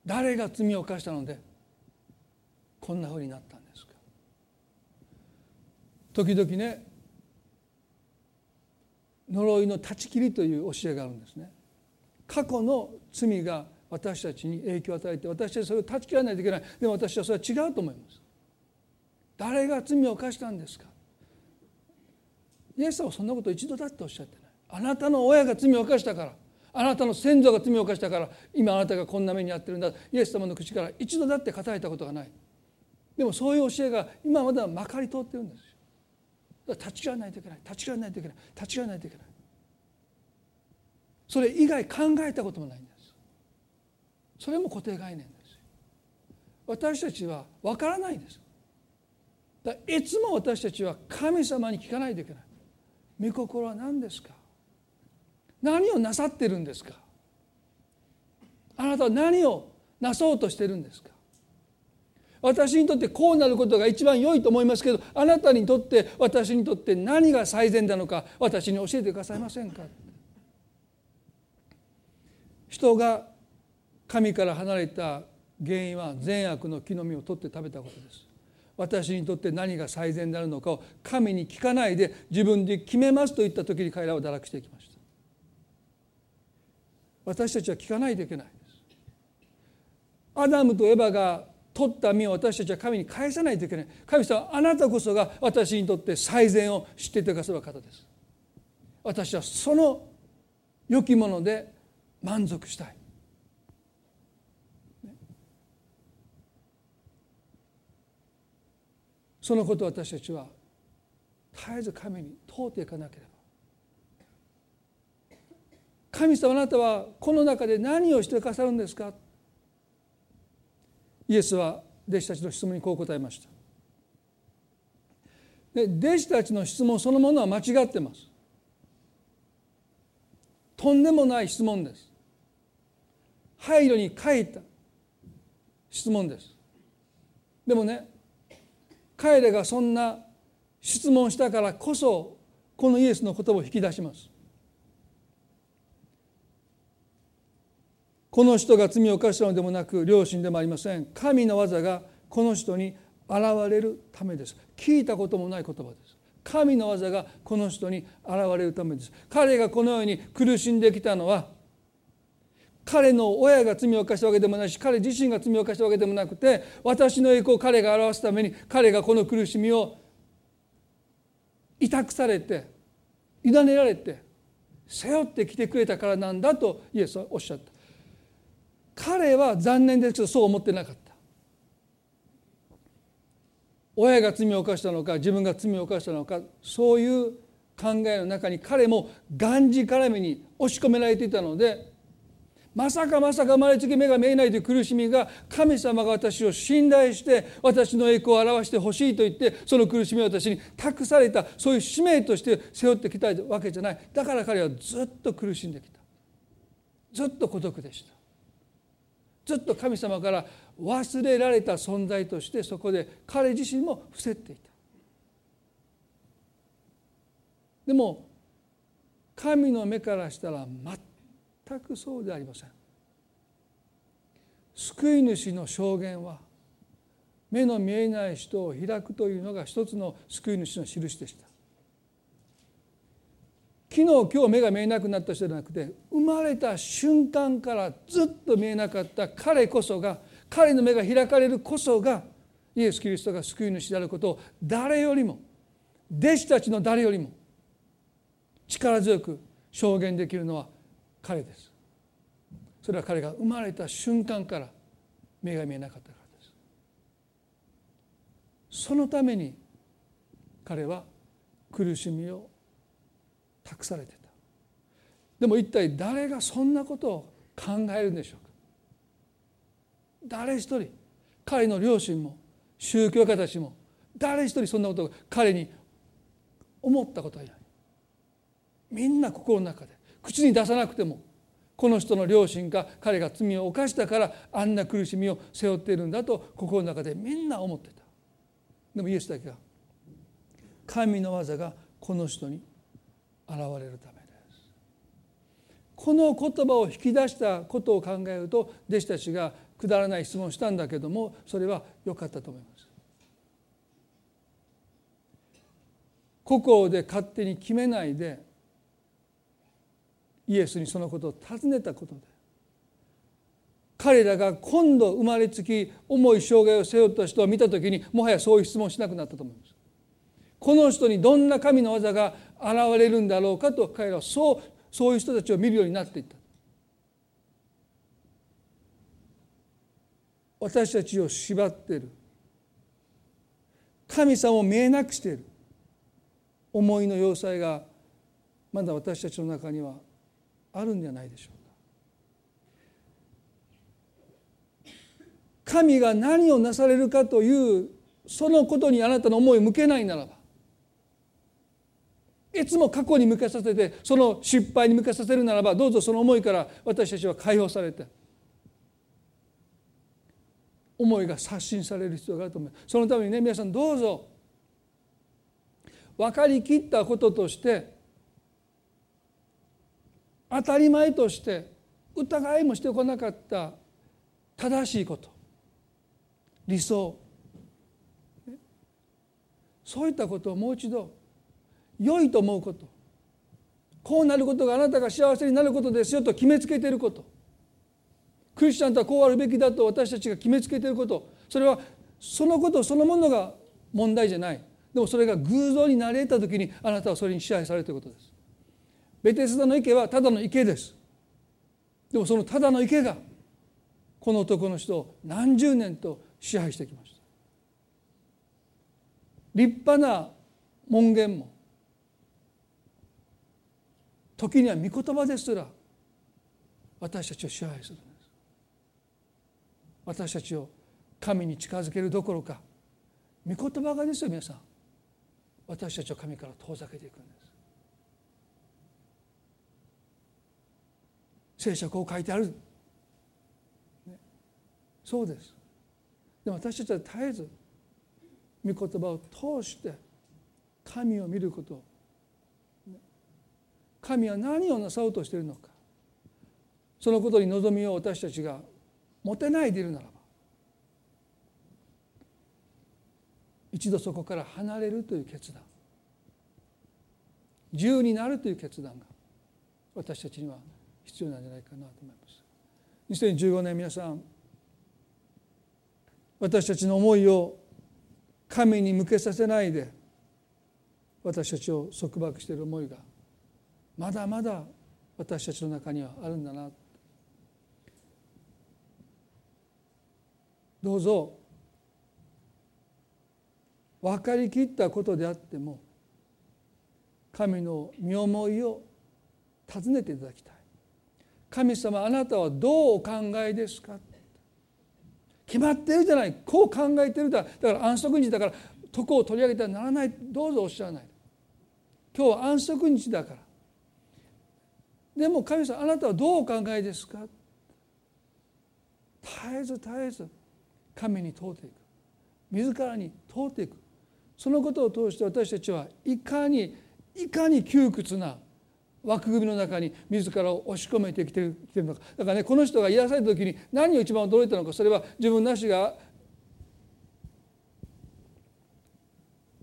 誰が罪を犯したのでこんなふうになったんですか？時々ね呪いの断ち切りという教えがあるんですね。過去の罪が私たちに影響を与えて私たちそれを断ち切らないといけない。でも私はそれは違うと思います。誰が罪を犯したんですか？イエス様はそんなこと一度だっておっしゃってない。あなたの親が罪を犯したから。あなたの先祖が罪を犯したから。今あなたがこんな目に遭ってるんだ。イエス様の口から一度だって語れたことがない。でもそういう教えが今まだまかり通ってるんです。立ち切らないといけない。立ち切らないといけない。立ち切らないといけない。それ以外考えたこともないんです。それも固定概念です。私たちは分からないんです。だいつも私たちは神様に聞かないといけない。御心は何ですか？何をなさってるんですか？あなたは何をなそうとしてるんですか？私にとってこうなることが一番良いと思いますけどあなたにとって私にとって何が最善なのか私に教えてくださいませんか？人が神から離れた原因は善悪の木の実を取って食べたことです。私にとって何が最善であるのかを神に聞かないで自分で決めますと言った時に彼らは堕落していきました。私たちは聞かないといけないです。アダムとエバが取った実を私たちは神に返さないといけない。神様あなたこそが私にとって最善を知っていてくださる方です。私はその良きもので満足したい。そのことを私たちは絶えず神に問うていかなければ。神様あなたはこの中で何をしてくださるんですか？イエスは弟子たちの質問にこう答えました。で弟子たちの質問そのものは間違ってます。とんでもない質問です。配慮に書いた質問です。でもね彼らがそんな質問したからこそこのイエスの言葉を引き出します。この人が罪を犯したのでもなく良心でもありません。神の技がこの人に現れるためです。聞いたこともない言葉です。神の技がこの人に現れるためです。彼がこのように苦しんできたのは彼の親が罪を犯したわけでもないし彼自身が罪を犯したわけでもなくて私の栄光を彼が表すために彼がこの苦しみを委託されて委ねられて背負ってきてくれたからなんだとイエスはおっしゃった。彼は残念ですけどそう思ってなかった。親が罪を犯したのか自分が罪を犯したのかそういう考えの中に彼もがんじがらめに押し込められていたのでまさかまさか生まれつき目が見えないという苦しみが神様が私を信頼して私の栄光を表してほしいと言ってその苦しみを私に託されたそういう使命として背負ってきたわけじゃない。だから彼はずっと苦しんできた。ずっと孤独でした。ずっと神様から忘れられた存在としてそこで彼自身も伏せっていた。でも神の目からしたら全くそうではありません。救い主の証言は目の見えない人を開くというのが一つの救い主の印でした。昨日今日目が見えなくなった人じゃなくて生まれた瞬間からずっと見えなかった彼こそが彼の目が開かれるこそがイエス・キリストが救い主であることを誰よりも弟子たちの誰よりも力強く証言できるのは彼です。それは彼が生まれた瞬間から目が見えなかったからです。そのために彼は苦しみを託されてた。でも一体誰がそんなことを考えるんでしょうか？誰一人。彼の両親も宗教家たちも誰一人そんなことを彼に思ったことはない。みんな心の中で口に出さなくてもこの人の両親が彼が罪を犯したからあんな苦しみを背負っているんだと心の中でみんな思ってた。でもイエスだけが神の技がこの人に現れるためですこの言葉を引き出したことを考えると弟子たちがくだらない質問をしたんだけどもそれは良かったと思います個々で勝手に決めないでイエスにそのことを尋ねたことで彼らが今度生まれつき重い障害を背負った人を見た時にもはやそういう質問しなくなったと思います。この人にどんな神の技が現れるんだろうかと彼らはそうそういう人たちを見るようになっていった。私たちを縛っている。神様を見えなくしている。思いの要塞がまだ私たちの中にはあるんじゃないでしょうか。神が何をなされるかというそのことにあなたの思いを向けないならばいつも過去に向けさせてその失敗に向けさせるならばどうぞその思いから私たちは解放されて思いが刷新される必要があると思いますそのためにね皆さんどうぞ分かりきったこととして当たり前として疑いもしてこなかった正しいこと理想そういったことをもう一度良いと思うこと。こうなることがあなたが幸せになることですよと決めつけていること。クリスチャンとはこうあるべきだと私たちが決めつけていること。それはそのことそのものが問題じゃない。でもそれが偶像になれた時にあなたはそれに支配されるということです。ベテスダの池はただの池です。でもそのただの池がこの男の人を何十年と支配してきました。立派な門限も時には御言葉ですら私たちを支配するんです。私たちを神に近づけるどころか御言葉がですよ皆さん。私たちを神から遠ざけていくんです。聖書こう書いてある、ね、そうです。でも私たちは絶えず御言葉を通して神を見ること神は何をなさおうとしているのか。そのことに望みを私たちが持てないでいるならば一度そこから離れるという決断自由になるという決断が私たちには必要なんじゃないかなと思います。2015年皆さん私たちの思いを神に向けさせないで私たちを束縛している思いがまだまだ私たちの中にはあるんだな。どうぞ分かりきったことであっても神の身思いを尋ねていただきたい。神様あなたはどうお考えですか？決まってるじゃない。こう考えてるだ。だから安息日だから徳を取り上げてはならない。どうぞおっしゃらない。今日は安息日だから。でも神様あなたはどうお考えですか？絶えず絶えず神に問うていく。自らに問うていく。そのことを通して私たちはいかにいかに窮屈な枠組みの中に自らを押し込めてきてるのか。だからねこの人が癒された時に何を一番驚いたのか。それは自分の足が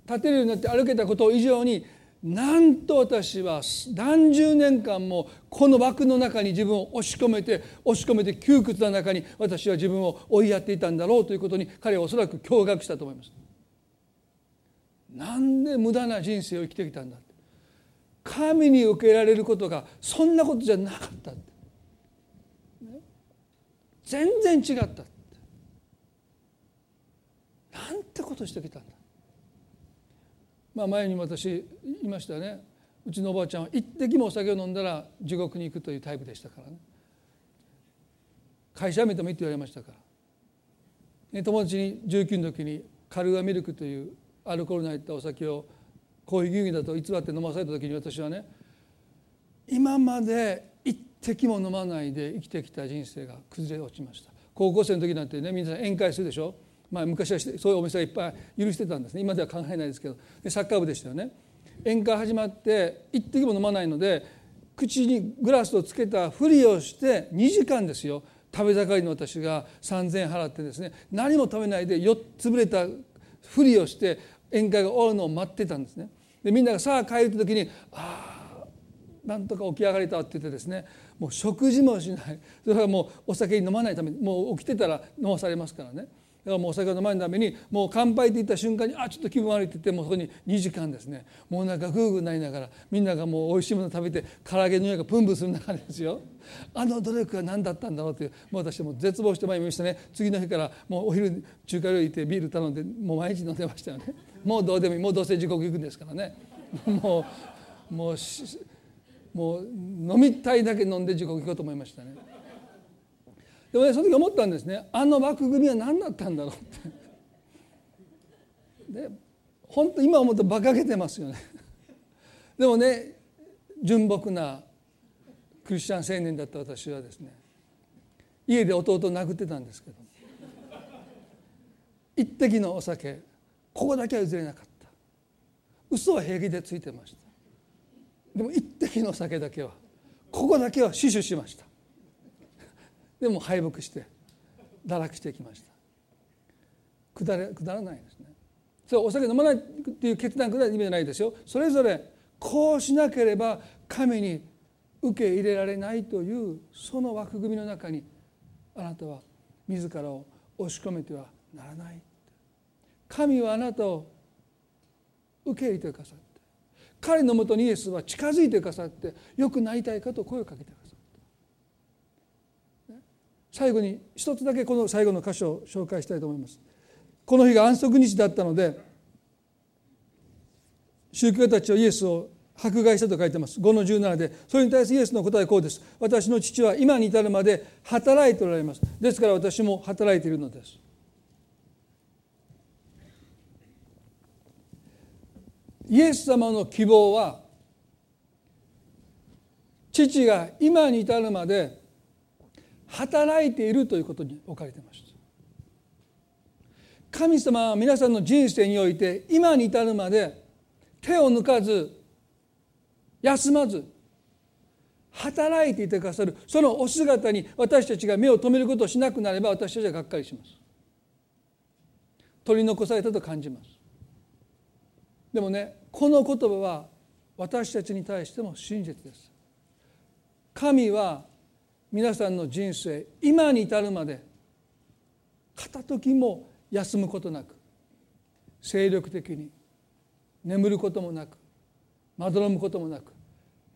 立てるようになって歩けたこと以上になんと私は何十年間もこの枠の中に自分を押し込めて押し込めて窮屈な中に私は自分を追いやっていたんだろうということに彼はおそらく驚愕したと思います。なんで無駄な人生を生きてきたんだって。神に受けられることがそんなことじゃなかったって、全然違ったって。なんてことしてきたんだ。まあ前にも私言いましたね。うちのおばあちゃんは一滴もお酒を飲んだら地獄に行くというタイプでしたからね。会社辞めてもいいって言われましたから。友達に19の時にカルアミルクというアルコールの入ったお酒をコーヒー牛乳だと偽って飲まされた時に私はね今まで一滴も飲まないで生きてきた人生が崩れ落ちました。高校生の時なんてね皆さん宴会するでしょ？まあ昔はそういうお店がいっぱい許してたんですね。今では考えないですけど。でサッカー部でしたよね。宴会始まって一滴も飲まないので口にグラスをつけたふりをして2時間ですよ。食べ盛りの私が3,000円払ってですね。何も食べないで4つぶれたふりをして宴会が終わるのを待ってたんですね。でみんながさあ帰るって時にああなんとか起き上がれたって言ってですね。もう食事もしない。それはもうお酒飲まないためにもう起きてたら飲まされますからね。からもうお酒を飲まないためにもう乾杯って言った瞬間にあちょっと気分悪いって言ってもうそこに2時間ですね。もうなんかグーグーなりながらみんながもうおいしいもの食べて唐揚げの匂いがプンプンする中ですよ。あの努力は何だったんだろうってもう私も絶望してまいりましたね。次の日からもうお昼中華料理行ってビール頼んでもう毎日飲んでましたよね。もうどうでもいい。もうどうせ地獄行くんですからね。[LAUGHS] もうもうもう飲みたいだけ飲んで地獄行こうと思いましたね。でもその時思ったんですね。あの枠組みは何だったんだろうって。で本当今思うと馬鹿げてますよね。でもね純朴なクリスチャン青年だった私はですね家で弟を殴ってたんですけど一滴のお酒ここだけは譲れなかった。嘘は平気でついてました。でも一滴の酒だけはここだけは死守しました。でも敗北して堕落してきました。くだれくだらないですね。それお酒飲まないっていう決断くらいの意味じゃないですよ。それぞれこうしなければ神に受け入れられないというその枠組みの中にあなたは自らを押し込めてはならない。神はあなたを受け入れてくださって彼のもとにイエスは近づいてくださってよくなりたいかと声をかけてくださった。最後に一つだけこの最後の箇所を紹介したいと思います。この日が安息日だったので宗教家たちはイエスを迫害したと書いてます。5の17でそれに対するイエスの答えはこうです。私の父は今に至るまで働いておられます。ですから私も働いているのです。イエス様の希望は父が今に至るまで働いているということに置かれていました神様は皆さんの人生において今に至るまで手を抜かず休まず働いていてくださる。そのお姿に私たちが目を留めることをしなくなれば私たちはがっかりします。取り残されたと感じます。でもねこの言葉は私たちに対しても真実です。神は皆さんの人生今に至るまで片時も休むことなく精力的に眠ることもなくまどろむこともなく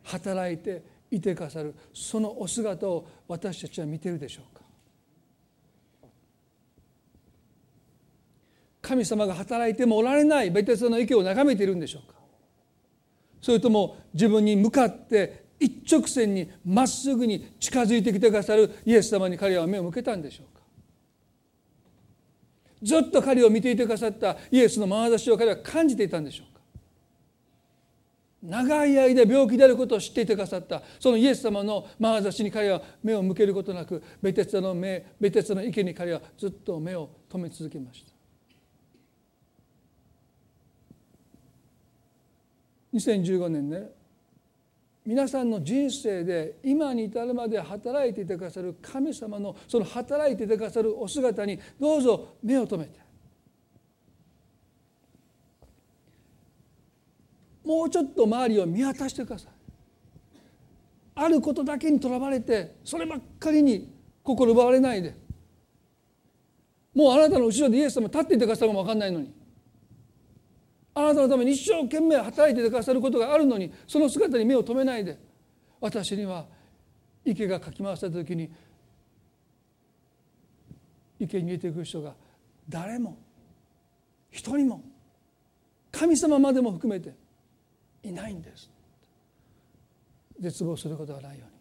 働いていてくださるそのお姿を私たちは見てるでしょうか。神様が働いてもおられないベテスの池を眺めているんでしょうか。それとも自分に向かって一直線にまっすぐに近づいてきてくださるイエス様に彼は目を向けたんでしょうか？ずっと彼を見ていてくださったイエスの眼差しを彼は感じていたんでしょうか？長い間病気であることを知っていてくださったそのイエス様の眼差しに彼は目を向けることなくベテツの目ベテツの池に彼はずっと目を留め続けました。2015年ね皆さんの人生で今に至るまで働いていてくださる神様のその働いていてくださるお姿にどうぞ目を留めて。もうちょっと周りを見渡してください。あることだけにとらわれてそればっかりに心奪われないで。もうあなたの後ろでイエス様立っていてくださるかも分かんないのに。あなたのために一生懸命働いてくださることがあるのにその姿に目を留めないで私には池がかき回された時に池に入れていく人が誰も一人も神様までも含めていないんです。絶望することがないように。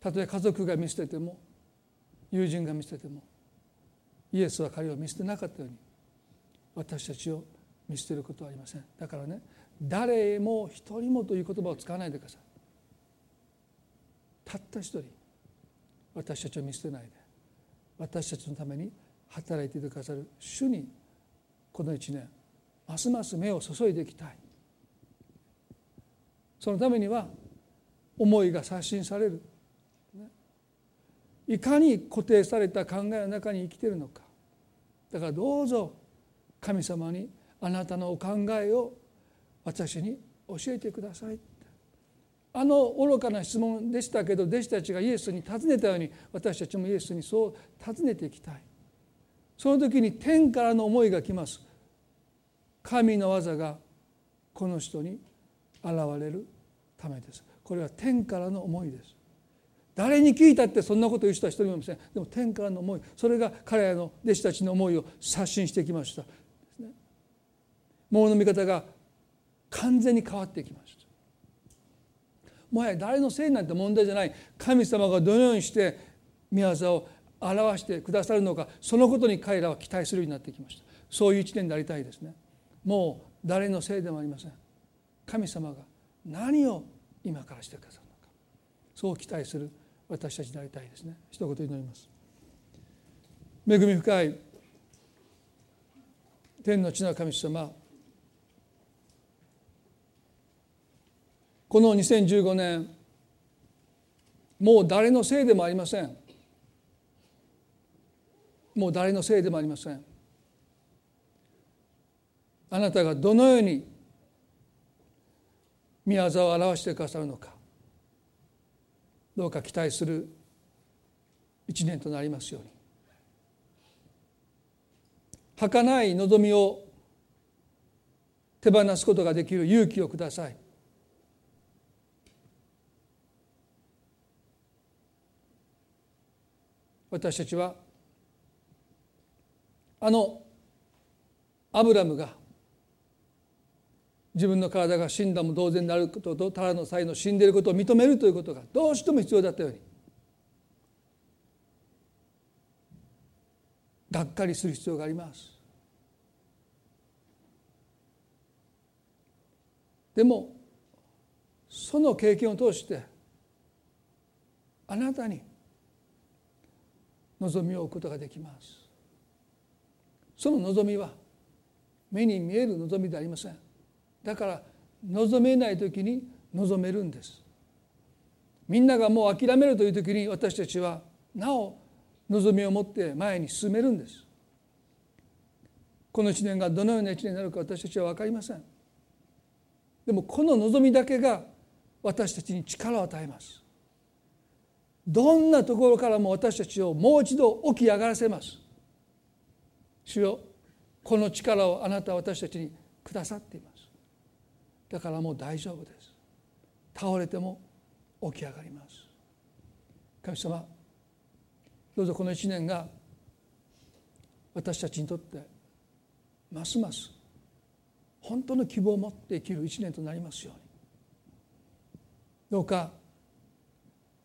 たとえ家族が見捨てても友人が見捨ててもイエスは彼を見捨てなかったように私たちを見捨てることはありません。だからね誰も一人もという言葉を使わないでください。たった一人私たちを見捨てないで私たちのために働いていてくださる主にこの一年ますます目を注いでいきたい。そのためには思いが刷新される。いかに固定された考えの中に生きているのか。だからどうぞ神様にあなたのお考えを私に教えてください。あの愚かな質問でしたけど弟子たちがイエスに尋ねたように私たちもイエスにそう尋ねていきたい。その時に天からの思いが来ます。神の技がこの人に現れるためです。これは天からの思いです。誰に聞いたってそんなこと言う人は一人もいません。でも天からの思いそれが彼らの弟子たちの思いを刷新してきました。ものの見方が完全に変わってきました。もはや誰のせいなんて問題じゃない。神様がどのようにして宮沢を表してくださるのかそのことに彼らは期待するようになってきました。そういう一年でありたいですね。もう誰のせいでもありません。神様が何を今からしてくださるのか。そう期待する私たちでありたいですね。一言祈ります。恵み深い天の地の神様この2015年もう誰のせいでもありません。もう誰のせいでもありません。あなたがどのように宮沢を表してくださるのかどうか期待する一年となりますように。儚い望みを手放すことができる勇気をください。私たちはあのアブラムが自分の体が死んだも同然であることとただの際の死んでいることを認めるということがどうしても必要だったようにがっかりする必要があります。でもその経験を通してあなたに望みを置くことができます。その望みは目に見える望みでありません。だから望めない時に望めるんです。みんながもう諦めるという時に私たちはなお望みを持って前に進めるんです。この1年がどのような1年になるか私たちは分かりません。でもこの望みだけが私たちに力を与えます。どんなところからも私たちをもう一度起き上がらせます。主よこの力をあなたは私たちにくださっています。だからもう大丈夫です。倒れても起き上がります。神様どうぞこの1年が私たちにとってますます本当の希望を持って生きる1年となりますように。どうか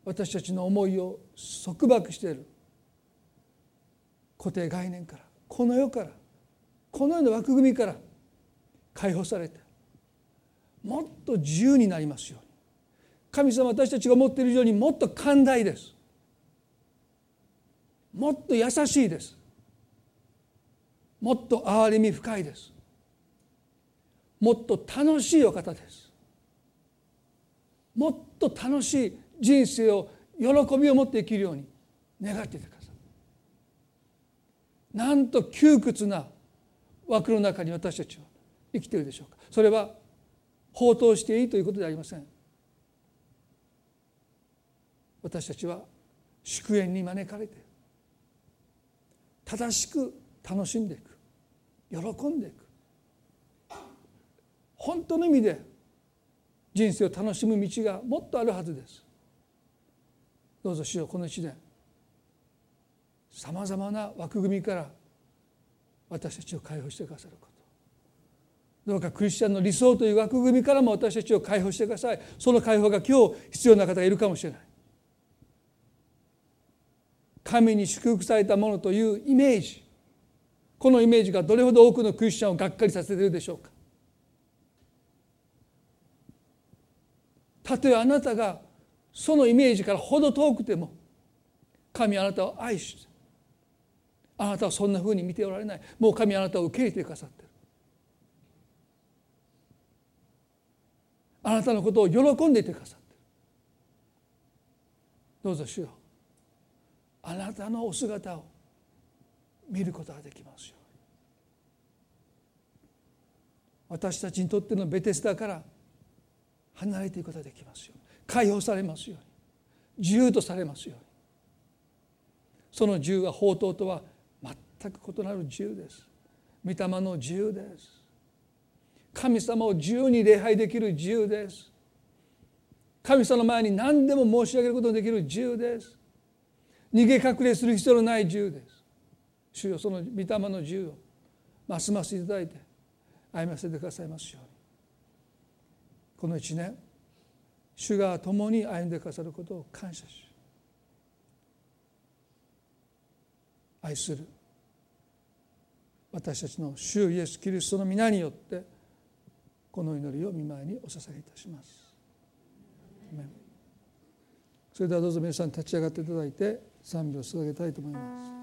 私たちの思いを束縛している。固定概念からこの世からこのような枠組みから解放されてもっと自由になりますように。神様私たちが思っている以上にもっと寛大です。もっと優しいです。もっと憐れみ深いです。もっと楽しいお方です。もっと楽しい人生を喜びを持って生きるように願っていてくださいなんと窮屈な枠の中に私たちは生きているでしょうか。それは放蕩していいということではありません。私たちは祝宴に招かれて正しく楽しんでいく喜んでいく。本当の意味で人生を楽しむ道がもっとあるはずです。どうぞ主よこの一年。さまざまな枠組みから私たちを解放してくださること。どうかクリスチャンの理想という枠組みからも私たちを解放してください。その解放が今日必要な方がいるかもしれない。神に祝福されたものというイメージ。このイメージがどれほど多くのクリスチャンをがっかりさせているでしょうか。たとえあなたがそのイメージからほど遠くても神あなたを愛してあなたはそんなふうに見ておられない。もう神あなたを受け入れてくださってる。あなたのことを喜んでいてくださってる。どうぞ主よ。あなたのお姿を見ることができますよ私たちにとってのベテスダから離れていくことができますよ解放されますように。自由とされますように。その自由は法刀とは全く異なる自由です。御霊の自由です。神様を自由に礼拝できる自由です。神様の前に何でも申し上げることができる自由です。逃げ隠れする必要のない自由です。主よその御霊の自由をますますいただいて歩ませてくださいますように。この一年主が共に歩んでくださることを感謝し愛する私たちの主イエス・キリストの皆によってこの祈りを見舞いにお捧げいたします。それではどうぞ皆さん立ち上がっていただいて賛美を捧げたいと思います。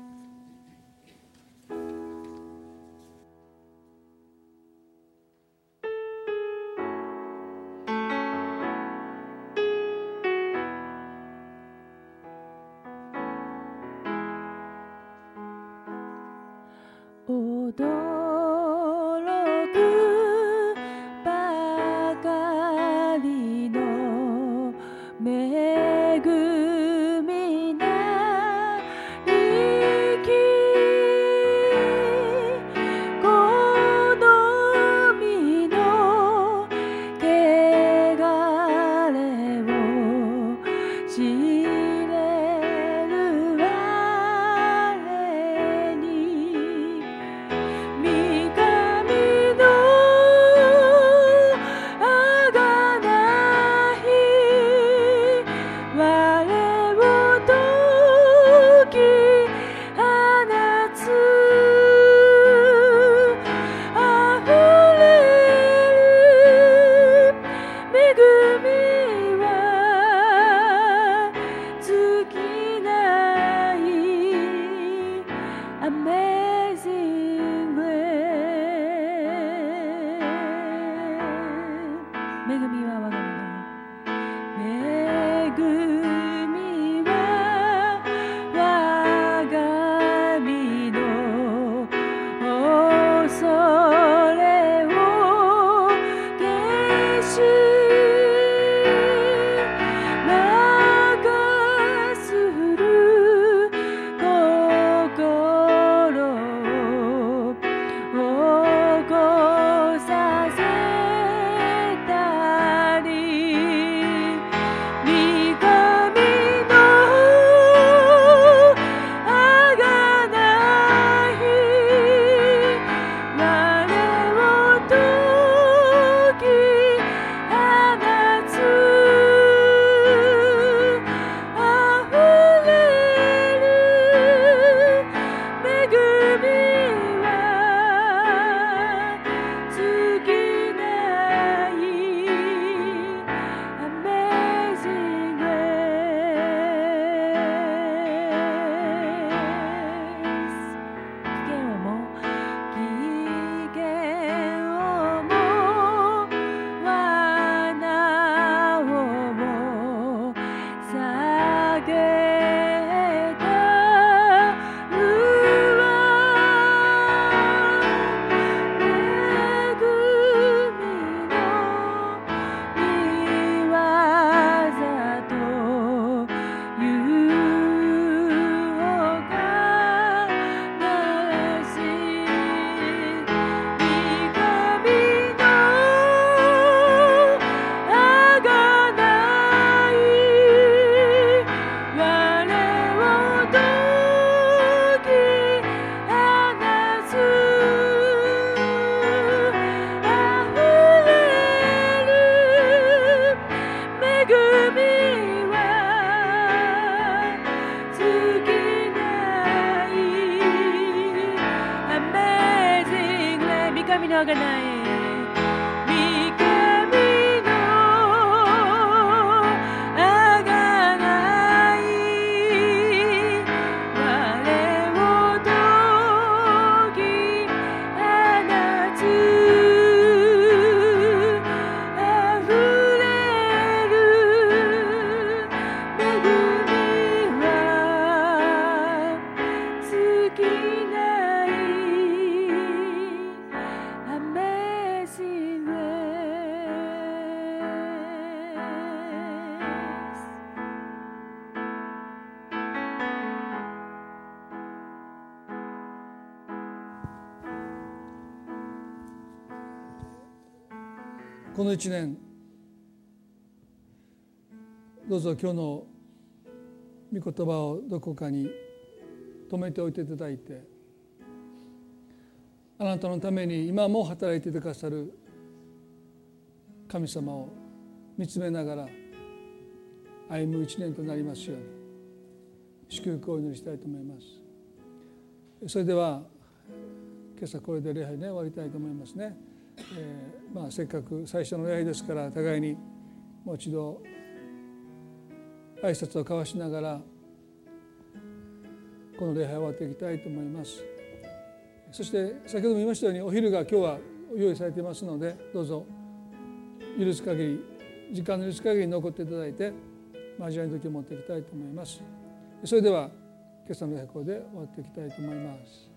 の一年どうぞ今日の御言葉をどこかに止めておいていただいてあなたのために今も働いてくださる神様を見つめながら歩む一年となりますように祝福をお祈りしたいと思います。それでは今朝これで礼拝ね終わりたいと思いますね、えーまあ、せっかく最初の礼拝ですから互いにもう一度挨拶を交わしながらこの礼拝を終わっていきたいと思います。そして先ほども言いましたようにお昼が今日は用意されていますのでどうぞ許す限り時間の許す限り残っていただいて交わりの時を持っていきたいと思います。それでは今朝の礼拝で終わっていきたいと思います。